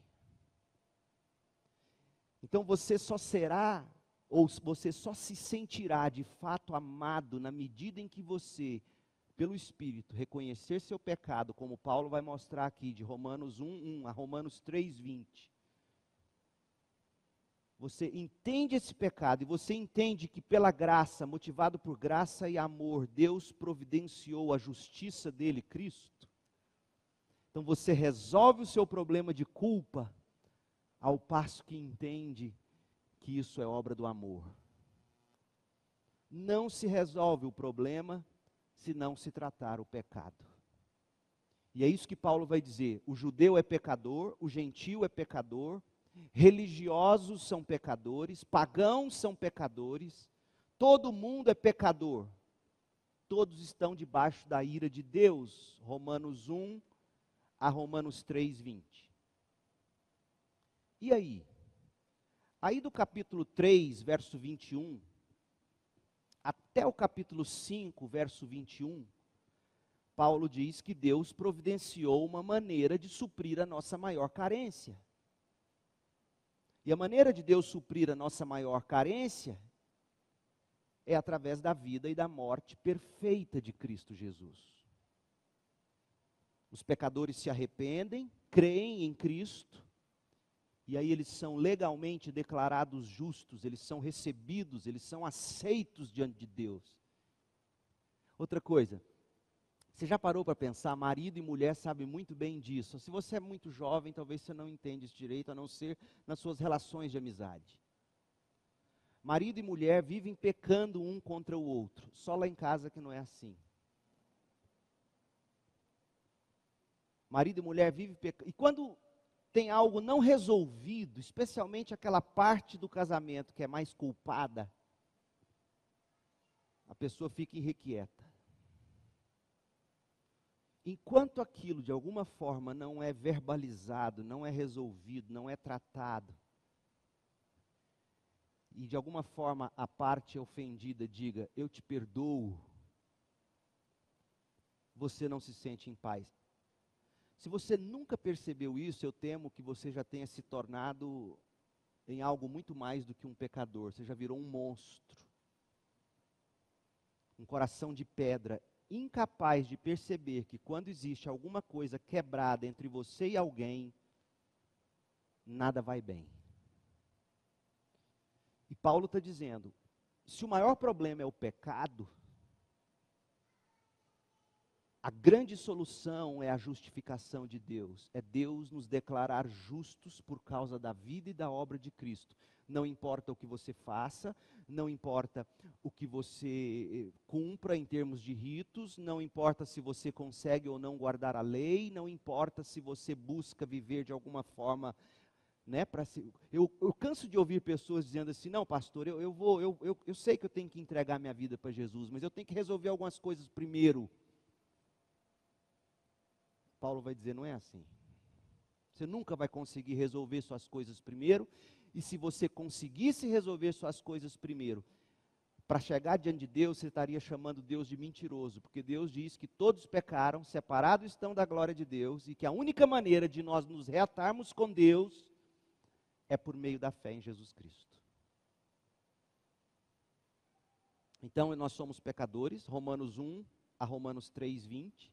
Então você só será, ou você só se sentirá de fato amado na medida em que você, pelo Espírito, reconhecer seu pecado, como Paulo vai mostrar aqui, de Romanos 1, 1 a Romanos 3, 20 você entende esse pecado e você entende que pela graça, motivado por graça e amor, Deus providenciou a justiça dele, Cristo. Então você resolve o seu problema de culpa ao passo que entende que isso é obra do amor. Não se resolve o problema se não se tratar o pecado. E é isso que Paulo vai dizer: o judeu é pecador, o gentio é pecador, religiosos são pecadores, pagãos são pecadores, todo mundo é pecador. Todos estão debaixo da ira de Deus. Romanos 1 a Romanos 3, 20. E aí? Aí do capítulo 3, verso 21, até o capítulo 5, verso 21, Paulo diz que Deus providenciou uma maneira de suprir a nossa maior carência. E a maneira de Deus suprir a nossa maior carência é através da vida e da morte perfeita de Cristo Jesus. Os pecadores se arrependem, creem em Cristo, e aí eles são legalmente declarados justos, eles são recebidos, eles são aceitos diante de Deus. Outra coisa, você já parou para pensar? Marido e mulher sabem muito bem disso. Se você é muito jovem, talvez você não entenda isso direito, a não ser nas suas relações de amizade. Marido e mulher vivem pecando um contra o outro. Só lá em casa que não é assim. Marido e mulher vivem pecando. E quando tem algo não resolvido, especialmente aquela parte do casamento que é mais culpada, a pessoa fica irrequieta. Enquanto aquilo de alguma forma não é verbalizado, não é resolvido, não é tratado, e de alguma forma a parte ofendida diga: Eu te perdoo, você não se sente em paz. Se você nunca percebeu isso, eu temo que você já tenha se tornado em algo muito mais do que um pecador, você já virou um monstro. Um coração de pedra incapaz de perceber que quando existe alguma coisa quebrada entre você e alguém, nada vai bem. E Paulo está dizendo: se o maior problema é o pecado, a grande solução é a justificação de Deus, é Deus nos declarar justos por causa da vida e da obra de Cristo. Não importa o que você faça, não importa o que você eh, cumpra em termos de ritos, não importa se você consegue ou não guardar a lei, não importa se você busca viver de alguma forma. Né, se, eu, eu, canso de ouvir pessoas dizendo assim, não, pastor, eu, eu vou, eu, eu, eu sei que eu tenho que entregar minha vida para Jesus, mas eu tenho que resolver algumas coisas primeiro. Paulo vai dizer, não é assim. Você nunca vai conseguir resolver suas coisas primeiro. E se você conseguisse resolver suas coisas primeiro, para chegar diante de Deus, você estaria chamando Deus de mentiroso, porque Deus diz que todos pecaram, separados estão da glória de Deus, e que a única maneira de nós nos reatarmos com Deus é por meio da fé em Jesus Cristo. Então, nós somos pecadores, Romanos 1 a Romanos 3, 20.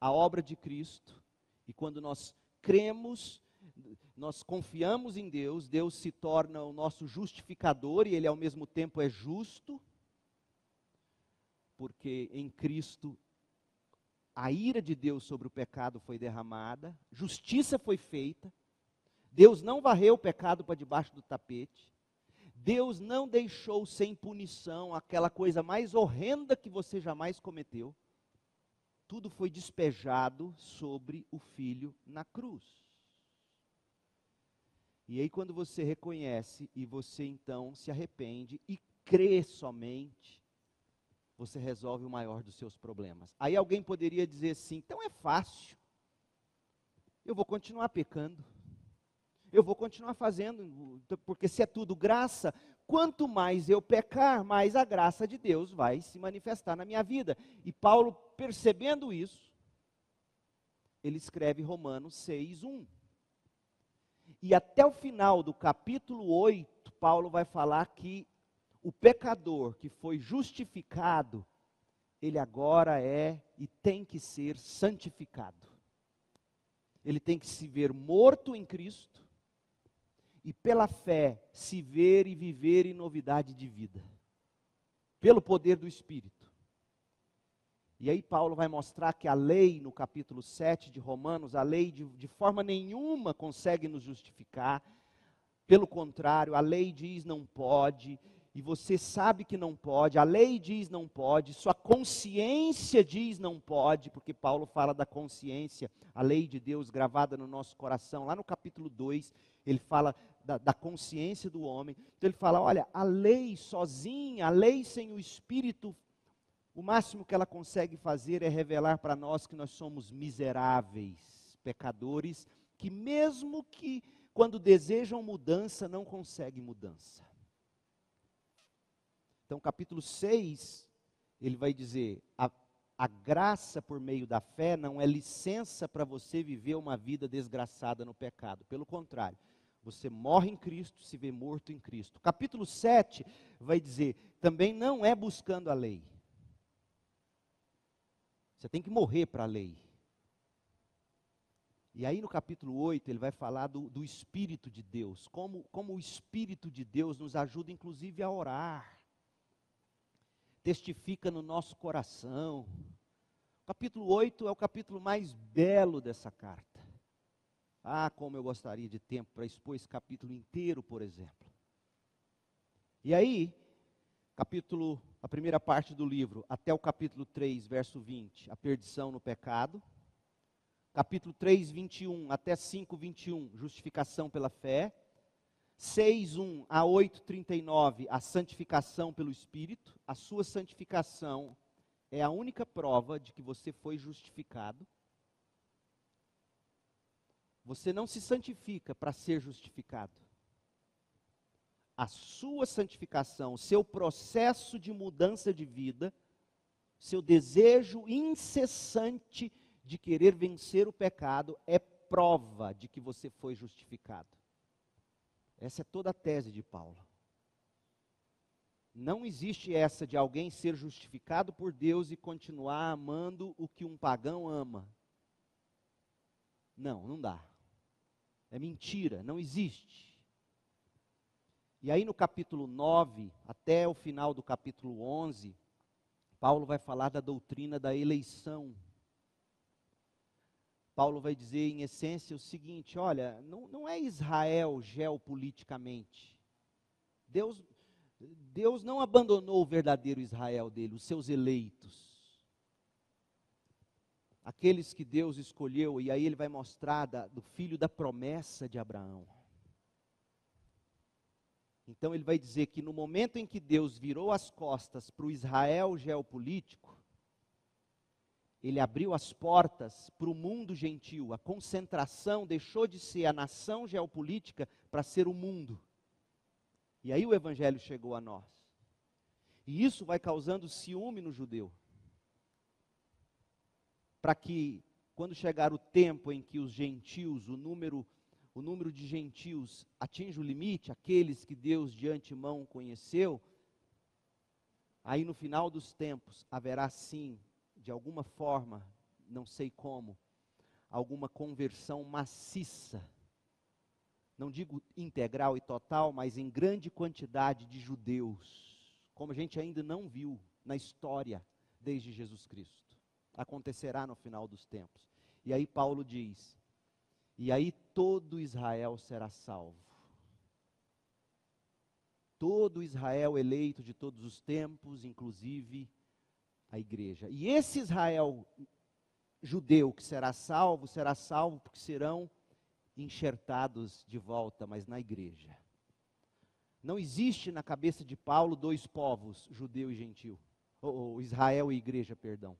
A obra de Cristo, e quando nós cremos, nós confiamos em Deus, Deus se torna o nosso justificador e Ele ao mesmo tempo é justo, porque em Cristo a ira de Deus sobre o pecado foi derramada, justiça foi feita, Deus não varreu o pecado para debaixo do tapete, Deus não deixou sem punição aquela coisa mais horrenda que você jamais cometeu. Tudo foi despejado sobre o filho na cruz. E aí, quando você reconhece e você então se arrepende e crê somente, você resolve o maior dos seus problemas. Aí alguém poderia dizer assim: então é fácil, eu vou continuar pecando, eu vou continuar fazendo, porque se é tudo graça, quanto mais eu pecar, mais a graça de Deus vai se manifestar na minha vida. E Paulo, percebendo isso, ele escreve Romanos 6, 1. E até o final do capítulo 8, Paulo vai falar que o pecador que foi justificado, ele agora é e tem que ser santificado. Ele tem que se ver morto em Cristo e pela fé se ver e viver em novidade de vida, pelo poder do Espírito. E aí Paulo vai mostrar que a lei, no capítulo 7 de Romanos, a lei de, de forma nenhuma consegue nos justificar. Pelo contrário, a lei diz não pode, e você sabe que não pode, a lei diz não pode, sua consciência diz não pode, porque Paulo fala da consciência, a lei de Deus gravada no nosso coração. Lá no capítulo 2, ele fala da, da, consciência do homem. Então ele fala: olha, a lei sozinha, a lei sem o Espírito o máximo que ela consegue fazer é revelar para nós que nós somos miseráveis, pecadores, que mesmo que quando desejam mudança, não conseguem mudança. Então, capítulo 6, ele vai dizer: a, a graça por meio da fé não é licença para você viver uma vida desgraçada no pecado. Pelo contrário, você morre em Cristo, se vê morto em Cristo. Capítulo 7 vai dizer: também não é buscando a lei. Você tem que morrer para a lei. E aí no capítulo 8 ele vai falar do, do Espírito de Deus, como, como o Espírito de Deus nos ajuda inclusive a orar, testifica no nosso coração. O capítulo 8 é o capítulo mais belo dessa carta. Ah, como eu gostaria de tempo para expor esse capítulo inteiro, por exemplo. E aí, capítulo, a primeira parte do livro, até o capítulo 3, verso 20, a perdição no pecado. Capítulo 3, 21 até 5, 21, justificação pela fé. 6, 1 a 8, 39, a santificação pelo Espírito. A sua santificação é a única prova de que você foi justificado. Você não se santifica para ser justificado a sua santificação, o seu processo de mudança de vida, seu desejo incessante de querer vencer o pecado é prova de que você foi justificado. Essa é toda a tese de Paulo. Não existe essa de alguém ser justificado por Deus e continuar amando o que um pagão ama. Não, não dá. É mentira, não existe. E aí no capítulo 9, até o final do capítulo 11, Paulo vai falar da doutrina da eleição. Paulo vai dizer, em essência, o seguinte: olha, não, não é Israel geopoliticamente. Deus, Deus não abandonou o verdadeiro Israel dele, os seus eleitos. Aqueles que Deus escolheu, e aí ele vai mostrar da, do filho da promessa de Abraão. Então ele vai dizer que no momento em que Deus virou as costas para o Israel geopolítico, ele abriu as portas para o mundo gentil. A concentração deixou de ser a nação geopolítica para ser o mundo. E aí o evangelho chegou a nós. E isso vai causando ciúme no judeu. Para que quando chegar o tempo em que os gentios, o número o número de gentios atinge o limite, aqueles que Deus de antemão conheceu, aí no final dos tempos haverá sim de alguma forma, não sei como, alguma conversão maciça. Não digo integral e total, mas em grande quantidade de judeus, como a gente ainda não viu na história desde Jesus Cristo. Acontecerá no final dos tempos. E aí Paulo diz: e aí todo Israel será salvo. Todo Israel eleito de todos os tempos, inclusive a igreja. E esse Israel judeu que será salvo, será salvo porque serão enxertados de volta, mas na igreja. Não existe na cabeça de Paulo dois povos, judeu e gentil, ou, ou Israel e igreja, perdão.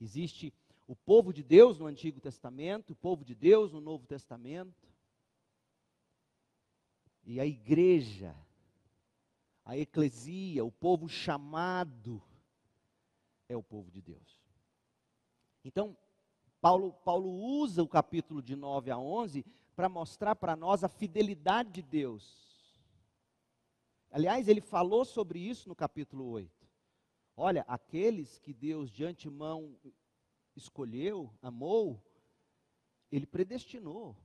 Existe o povo de Deus no Antigo Testamento, o povo de Deus no Novo Testamento. E a igreja, a eclesia, o povo chamado é o povo de Deus. Então, Paulo, Paulo usa o capítulo de 9 a 11 para mostrar para nós a fidelidade de Deus. Aliás, ele falou sobre isso no capítulo 8. Olha, aqueles que Deus de antemão escolheu, amou, ele predestinou.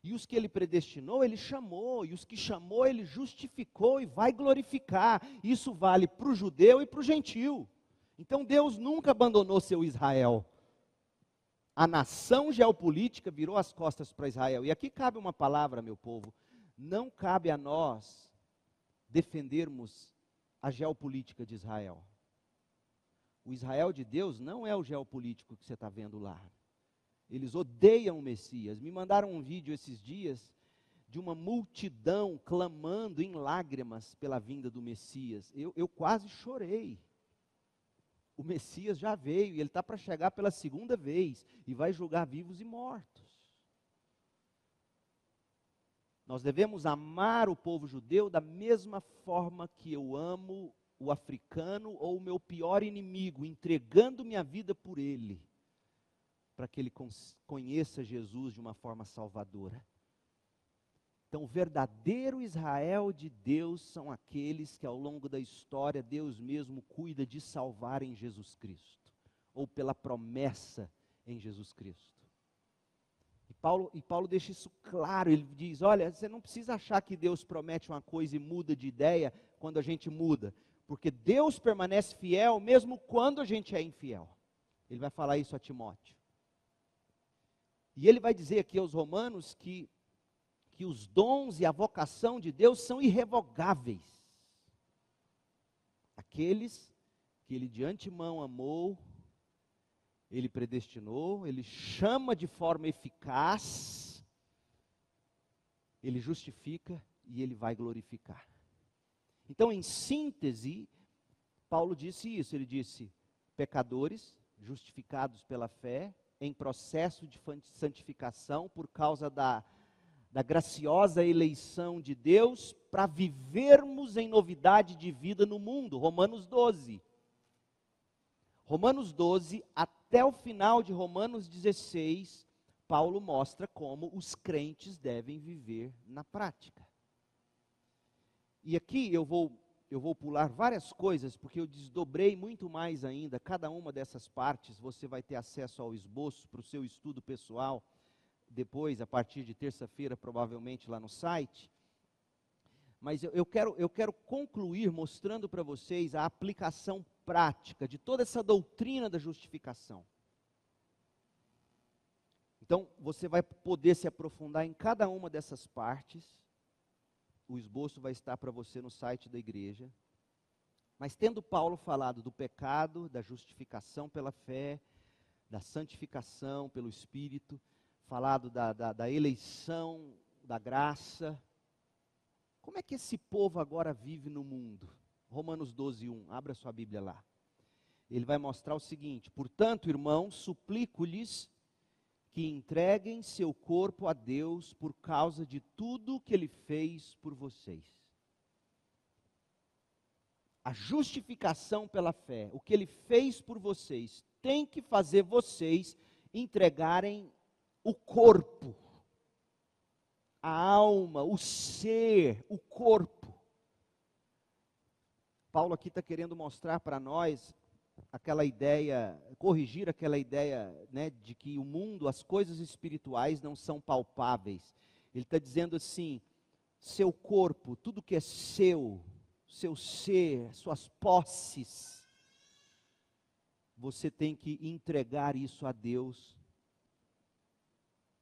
E os que ele predestinou, ele chamou. E os que chamou, ele justificou e vai glorificar. Isso vale para o judeu e para o gentil. Então Deus nunca abandonou seu Israel. A nação geopolítica virou as costas para Israel. E aqui cabe uma palavra, meu povo. Não cabe a nós defendermos a geopolítica de Israel. O Israel de Deus não é o geopolítico que você está vendo lá. Eles odeiam o Messias. Me mandaram um vídeo esses dias de uma multidão clamando em lágrimas pela vinda do Messias. Eu, eu quase chorei o Messias já veio e ele está para chegar pela segunda vez e vai julgar vivos e mortos. Nós devemos amar o povo judeu da mesma forma que eu amo o africano ou o meu pior inimigo, entregando minha vida por ele, para que ele conheça Jesus de uma forma salvadora. Então, o verdadeiro Israel de Deus são aqueles que ao longo da história Deus mesmo cuida de salvar em Jesus Cristo, ou pela promessa em Jesus Cristo. Paulo, e Paulo deixa isso claro, ele diz: olha, você não precisa achar que Deus promete uma coisa e muda de ideia quando a gente muda, porque Deus permanece fiel mesmo quando a gente é infiel. Ele vai falar isso a Timóteo. E ele vai dizer aqui aos romanos que que os dons e a vocação de Deus são irrevogáveis. Aqueles que ele de antemão amou, ele predestinou, ele chama de forma eficaz, ele justifica e ele vai glorificar. Então, em síntese, Paulo disse isso: ele disse, pecadores justificados pela fé, em processo de santificação por causa da da graciosa eleição de Deus para vivermos em novidade de vida no mundo. Romanos 12. Romanos 12, até o final de Romanos 16, Paulo mostra como os crentes devem viver na prática. E aqui eu vou eu vou pular várias coisas, porque eu desdobrei muito mais ainda. Cada uma dessas partes você vai ter acesso ao esboço para o seu estudo pessoal depois, a partir de terça-feira, provavelmente lá no site. Mas eu, eu, quero, eu quero concluir mostrando para vocês a aplicação prática de toda essa doutrina da justificação. Então, você vai poder se aprofundar em cada uma dessas partes. O esboço vai estar para você no site da igreja. Mas tendo Paulo falado do pecado, da justificação pela fé, da santificação pelo Espírito, falado da, da, da eleição, da graça. Como é que esse povo agora vive no mundo? Romanos 12, 1. Abra sua Bíblia lá. ele vai mostrar o seguinte: portanto, irmãos, suplico-lhes que entreguem seu corpo a Deus por causa de tudo que ele fez por vocês. A justificação pela fé, o que ele fez por vocês, tem que fazer vocês entregarem o corpo, a alma, o ser, o corpo. Paulo aqui está querendo mostrar para nós aquela ideia, corrigir aquela ideia né, de que o mundo, as coisas espirituais não são palpáveis. Ele está dizendo assim: seu corpo, tudo que é seu, seu ser, suas posses, você tem que entregar isso a Deus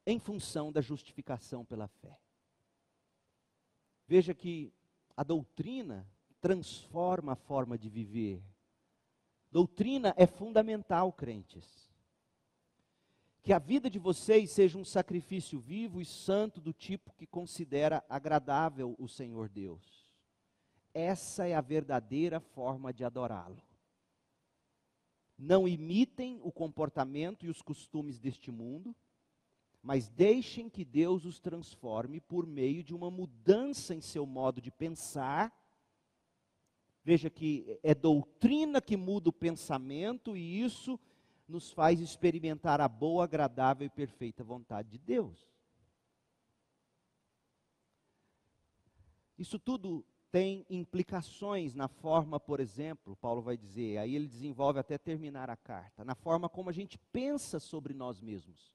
em função da justificação pela fé. Veja que a doutrina transforma a forma de viver Doutrina é fundamental, crentes. Que a vida de vocês seja um sacrifício vivo e santo do tipo que considera agradável o Senhor Deus. Essa é a verdadeira forma de adorá-lo. Não imitem o comportamento e os costumes deste mundo, mas deixem que Deus os transforme por meio de uma mudança em seu modo de pensar Veja que é doutrina que muda o pensamento e isso nos faz experimentar a boa, agradável e perfeita vontade de Deus. Isso tudo tem implicações na forma, por exemplo, Paulo vai dizer, aí ele desenvolve até terminar a carta, na forma como a gente pensa sobre nós mesmos.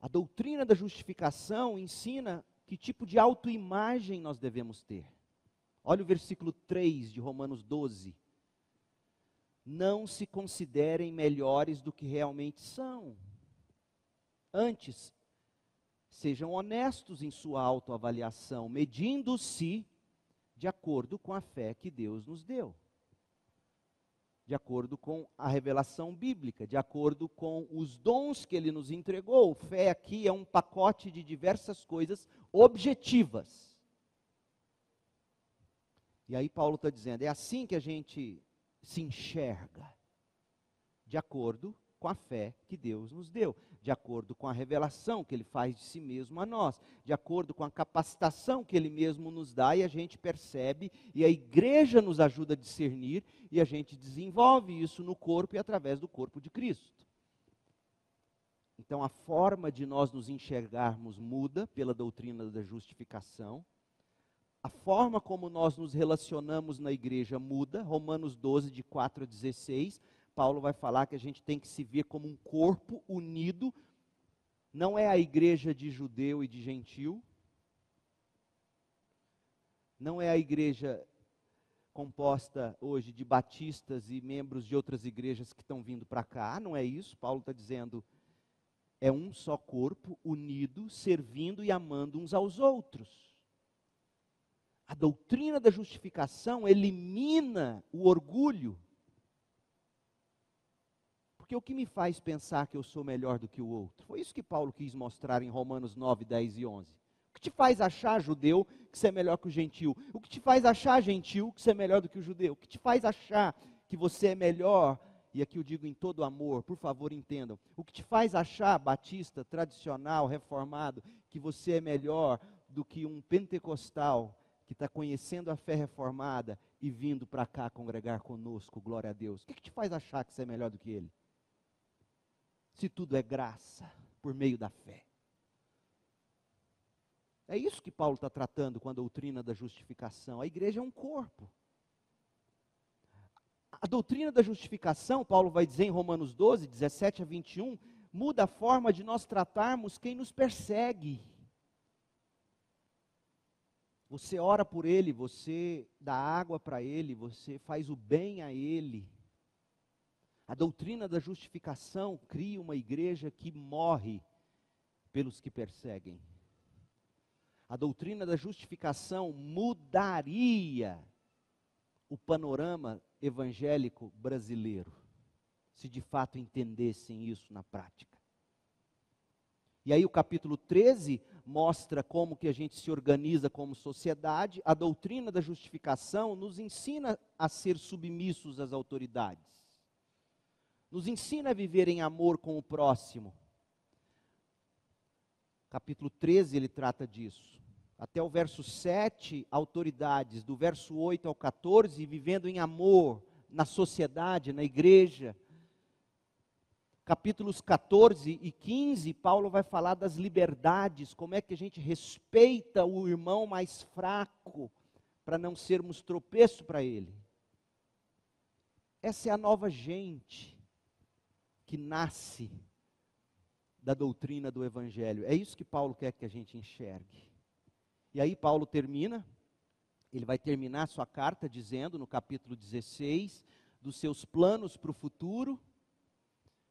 A doutrina da justificação ensina que tipo de autoimagem nós devemos ter. Olha o versículo 3 de Romanos 12. Não se considerem melhores do que realmente são. Antes, sejam honestos em sua autoavaliação, medindo-se de acordo com a fé que Deus nos deu. De acordo com a revelação bíblica, de acordo com os dons que ele nos entregou. Fé aqui é um pacote de diversas coisas objetivas e aí Paulo está dizendo, é assim que a gente se enxerga, de acordo com a fé que Deus nos deu, de acordo com a revelação que Ele faz de si mesmo a nós, de acordo com a capacitação que Ele mesmo nos dá e a gente percebe, e a igreja nos ajuda a discernir, e a gente desenvolve isso no corpo e através do corpo de Cristo. Então a forma de nós nos enxergarmos muda pela doutrina da justificação, a forma como nós nos relacionamos na igreja muda. Romanos 12, de 4 a 16, Paulo vai falar que a gente tem que se ver como um corpo unido. Não é a igreja de judeu e de gentil. Não é a igreja composta hoje de batistas e membros de outras igrejas que estão vindo para cá. Não é isso. Paulo está dizendo é um só corpo, unido, servindo e amando uns aos outros. A doutrina da justificação elimina o orgulho. Porque o que me faz pensar que eu sou melhor do que o outro? Foi isso que Paulo quis mostrar em Romanos 9, 10 e 11. O que te faz achar judeu que você é melhor que o gentil? O que te faz achar gentil que você é melhor do que o judeu? O que te faz achar que você é melhor e aqui eu digo em todo amor, por favor entendam, o que te faz achar batista, tradicional, reformado, que você é melhor do que um pentecostal que está conhecendo a fé reformada e vindo para cá congregar conosco, glória a Deus. O que, que te faz achar que você é melhor do que ele? Se tudo é graça por meio da fé. É isso que Paulo está tratando com a doutrina da justificação. A igreja é um corpo. A doutrina da justificação, Paulo vai dizer em Romanos 12, 17 a 21, muda a forma de nós tratarmos quem nos persegue. Você ora por ele, você dá água para ele, você faz o bem a ele. A doutrina da justificação cria uma igreja que morre pelos que perseguem. A doutrina da justificação mudaria o panorama evangélico brasileiro, se de fato entendessem isso na prática. E aí o capítulo 13 mostra como que a gente se organiza como sociedade. A doutrina da justificação nos ensina a ser submissos às autoridades. Nos ensina a viver em amor com o próximo. Capítulo 13 ele trata disso. Até o verso 7, autoridades, do verso 8 ao 14, vivendo em amor na sociedade, na igreja, capítulos 14 e 15, Paulo vai falar das liberdades, como é que a gente respeita o irmão mais fraco, para não sermos tropeço para ele. Essa é a nova gente que nasce da doutrina do Evangelho. É isso que Paulo quer que a gente enxergue. E aí, Paulo termina, ele vai terminar sua carta dizendo, no capítulo 16, dos seus planos para o futuro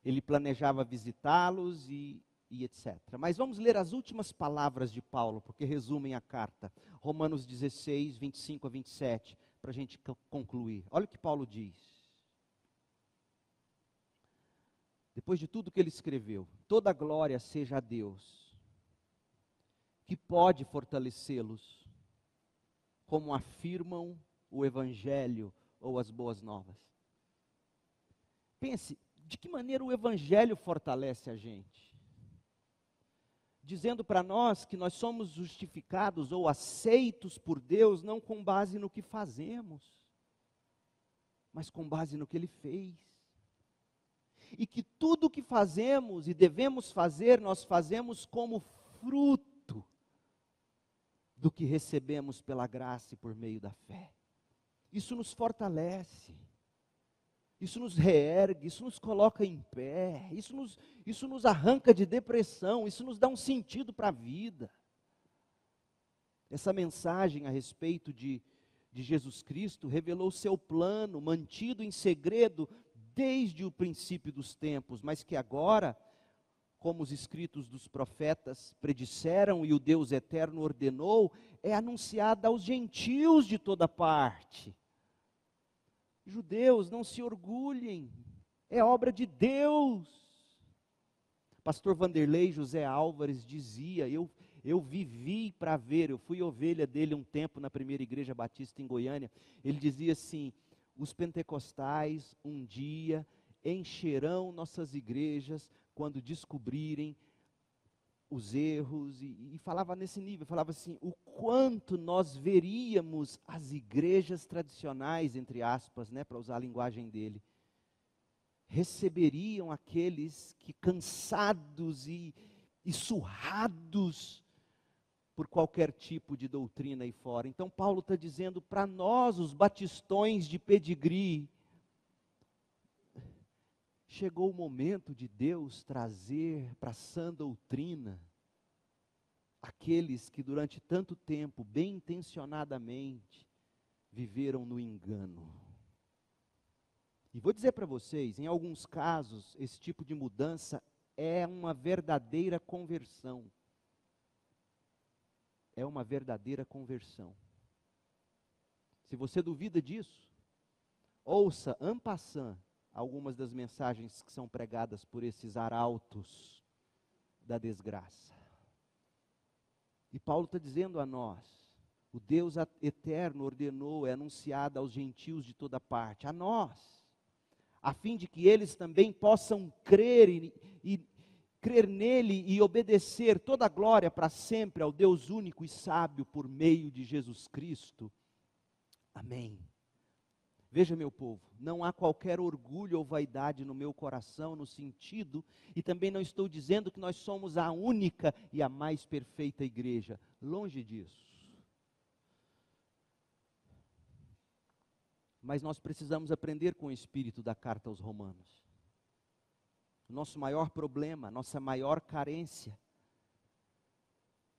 ele planejava visitá-los e, e etc. Mas vamos ler as últimas palavras de Paulo, porque resumem a carta. Romanos 16, 25 a 27, para a gente concluir. Olha o que Paulo diz. Depois de tudo que ele escreveu, toda glória seja a Deus, que pode fortalecê-los, como afirmam o Evangelho ou as boas novas. Pense, de que maneira o Evangelho fortalece a gente? Dizendo para nós que nós somos justificados ou aceitos por Deus não com base no que fazemos, mas com base no que Ele fez. E que tudo o que fazemos e devemos fazer, nós fazemos como fruto do que recebemos pela graça e por meio da fé. Isso nos fortalece isso nos reergue, isso nos coloca em pé, isso nos, isso nos arranca de depressão, isso nos dá um sentido para a vida. Essa mensagem a respeito de, de Jesus Cristo revelou seu plano, mantido em segredo desde o princípio dos tempos, mas que agora, como os escritos dos profetas predisseram e o Deus eterno ordenou, é anunciada aos gentios de toda parte. Judeus, não se orgulhem, é obra de Deus. Pastor Vanderlei José Álvares dizia: Eu, eu vivi para ver, eu fui ovelha dele um tempo na primeira igreja batista em Goiânia. Ele dizia assim: Os pentecostais um dia encherão nossas igrejas quando descobrirem os erros, e, e, falava nesse nível, falava assim, o quanto nós veríamos as igrejas tradicionais, entre aspas, né, para usar a linguagem dele, receberiam aqueles que cansados e, e surrados por qualquer tipo de doutrina aí fora. Então Paulo está dizendo para nós, os batistões de pedigree, chegou o momento de Deus trazer para a sã doutrina aqueles que durante tanto tempo, bem intencionadamente, viveram no engano. E vou dizer para vocês, em alguns casos, esse tipo de mudança é uma verdadeira conversão. É uma verdadeira conversão. Se você duvida disso, ouça en passant algumas das mensagens que são pregadas por esses arautos da desgraça. E Paulo está dizendo a nós: o Deus eterno ordenou, é anunciado aos gentios de toda parte, a nós, a fim de que eles também possam crer e, e crer nele e obedecer toda a glória para sempre ao Deus único e sábio por meio de Jesus Cristo. Amém. Veja, meu povo, não há qualquer orgulho ou vaidade no meu coração, no sentido, e também não estou dizendo que nós somos a única e a mais perfeita igreja. Longe disso. Mas nós precisamos aprender com o espírito da carta aos Romanos. Nosso maior problema, nossa maior carência,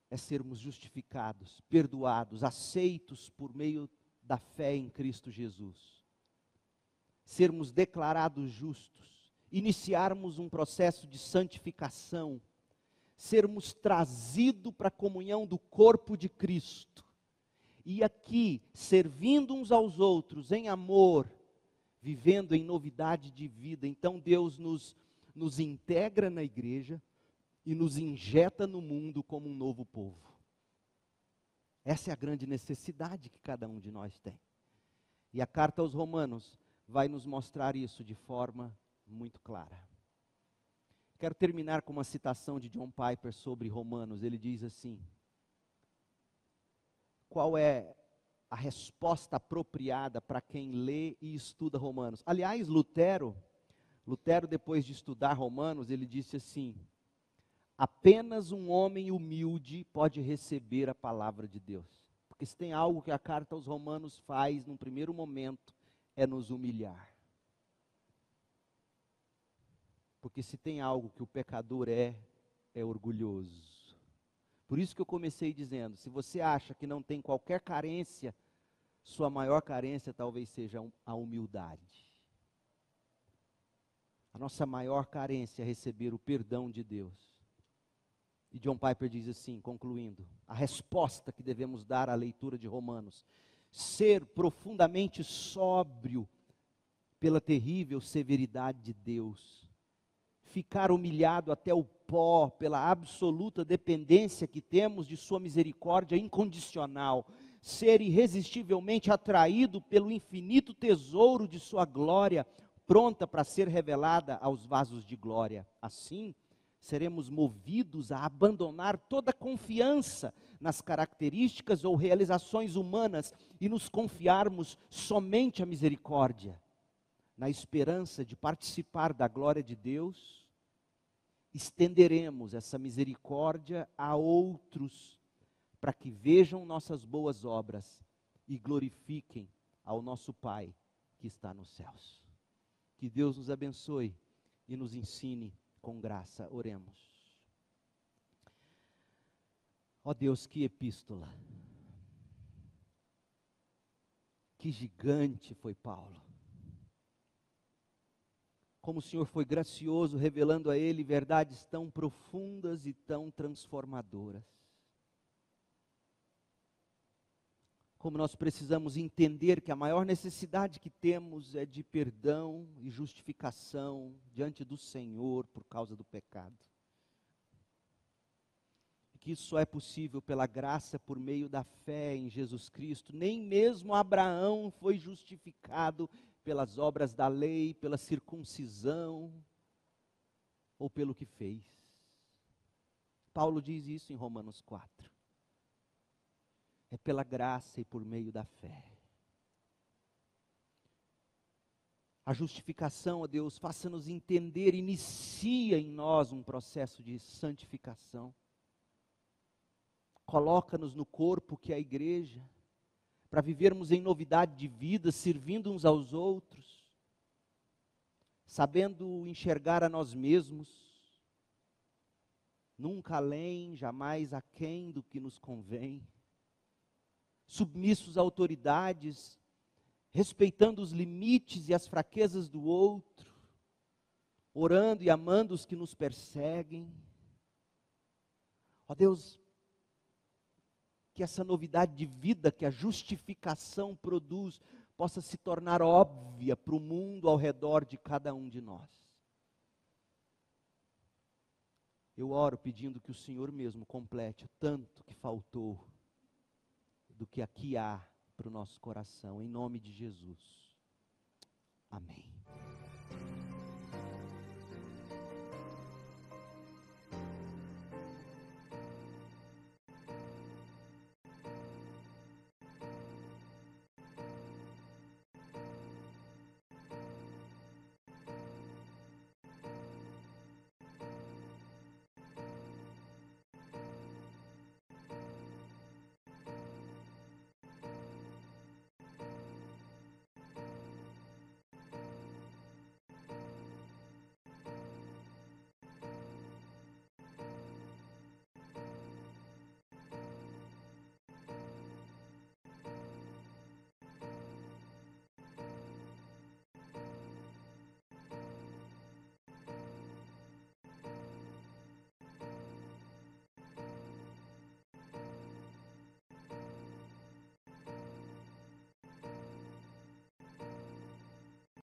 é sermos justificados, perdoados, aceitos por meio da fé em Cristo Jesus sermos declarados justos, iniciarmos um processo de santificação, sermos trazidos para a comunhão do corpo de Cristo. E aqui, servindo uns aos outros em amor, vivendo em novidade de vida. Então Deus nos, nos integra na igreja, e nos injeta no mundo como um novo povo. Essa é a grande necessidade que cada um de nós tem. E a carta aos Romanos vai nos mostrar isso de forma muito clara. Quero terminar com uma citação de John Piper sobre Romanos. Ele diz assim: Qual é a resposta apropriada para quem lê e estuda Romanos? Aliás, Lutero, Lutero depois de estudar Romanos, ele disse assim: Apenas um homem humilde pode receber a palavra de Deus. Porque se tem algo que a carta aos Romanos faz num primeiro momento, é nos humilhar. Porque se tem algo que o pecador é, é orgulhoso. Por isso que eu comecei dizendo: se você acha que não tem qualquer carência, sua maior carência talvez seja a humildade. A nossa maior carência é receber o perdão de Deus. E John Piper diz assim, concluindo: a resposta que devemos dar à leitura de Romanos, ser profundamente sóbrio pela terrível severidade de Deus ficar humilhado até o pó pela absoluta dependência que temos de Sua misericórdia incondicional, ser irresistivelmente atraído pelo infinito tesouro de Sua glória, pronta para ser revelada aos vasos de glória. Assim, seremos movidos a abandonar toda confiança nas características ou realizações humanas e nos confiarmos somente à misericórdia, na esperança de participar da glória de Deus estenderemos essa misericórdia a outros, para que vejam nossas boas obras e glorifiquem ao nosso Pai que está nos céus. Que Deus nos abençoe e nos ensine com graça. Oremos. Ó oh Deus, que epístola. Que gigante foi Paulo como o Senhor foi gracioso, revelando a ele verdades tão profundas e tão transformadoras. Como nós precisamos entender que a maior necessidade que temos é de perdão e justificação diante do Senhor por causa do pecado. Que isso só é possível pela graça por meio da fé em Jesus Cristo. Nem mesmo Abraão foi justificado pelas obras da lei, pela circuncisão ou pelo que fez. Paulo diz isso em Romanos 4. É pela graça e por meio da fé. A justificação, ó Deus, faça-nos entender, inicia em nós um processo de santificação. Coloca-nos no corpo que é a igreja para vivermos em novidade de vida, servindo uns aos outros, sabendo enxergar a nós mesmos, nunca além, jamais aquém do que nos convém, submissos a autoridades, respeitando os limites e as fraquezas do outro, orando e amando os que nos perseguem. Ó Deus, que essa novidade de vida que a justificação produz possa se tornar óbvia para o mundo ao redor de cada um de nós. Eu oro pedindo que o Senhor mesmo complete o tanto que faltou do que aqui há para o nosso coração, em nome de Jesus. Amém.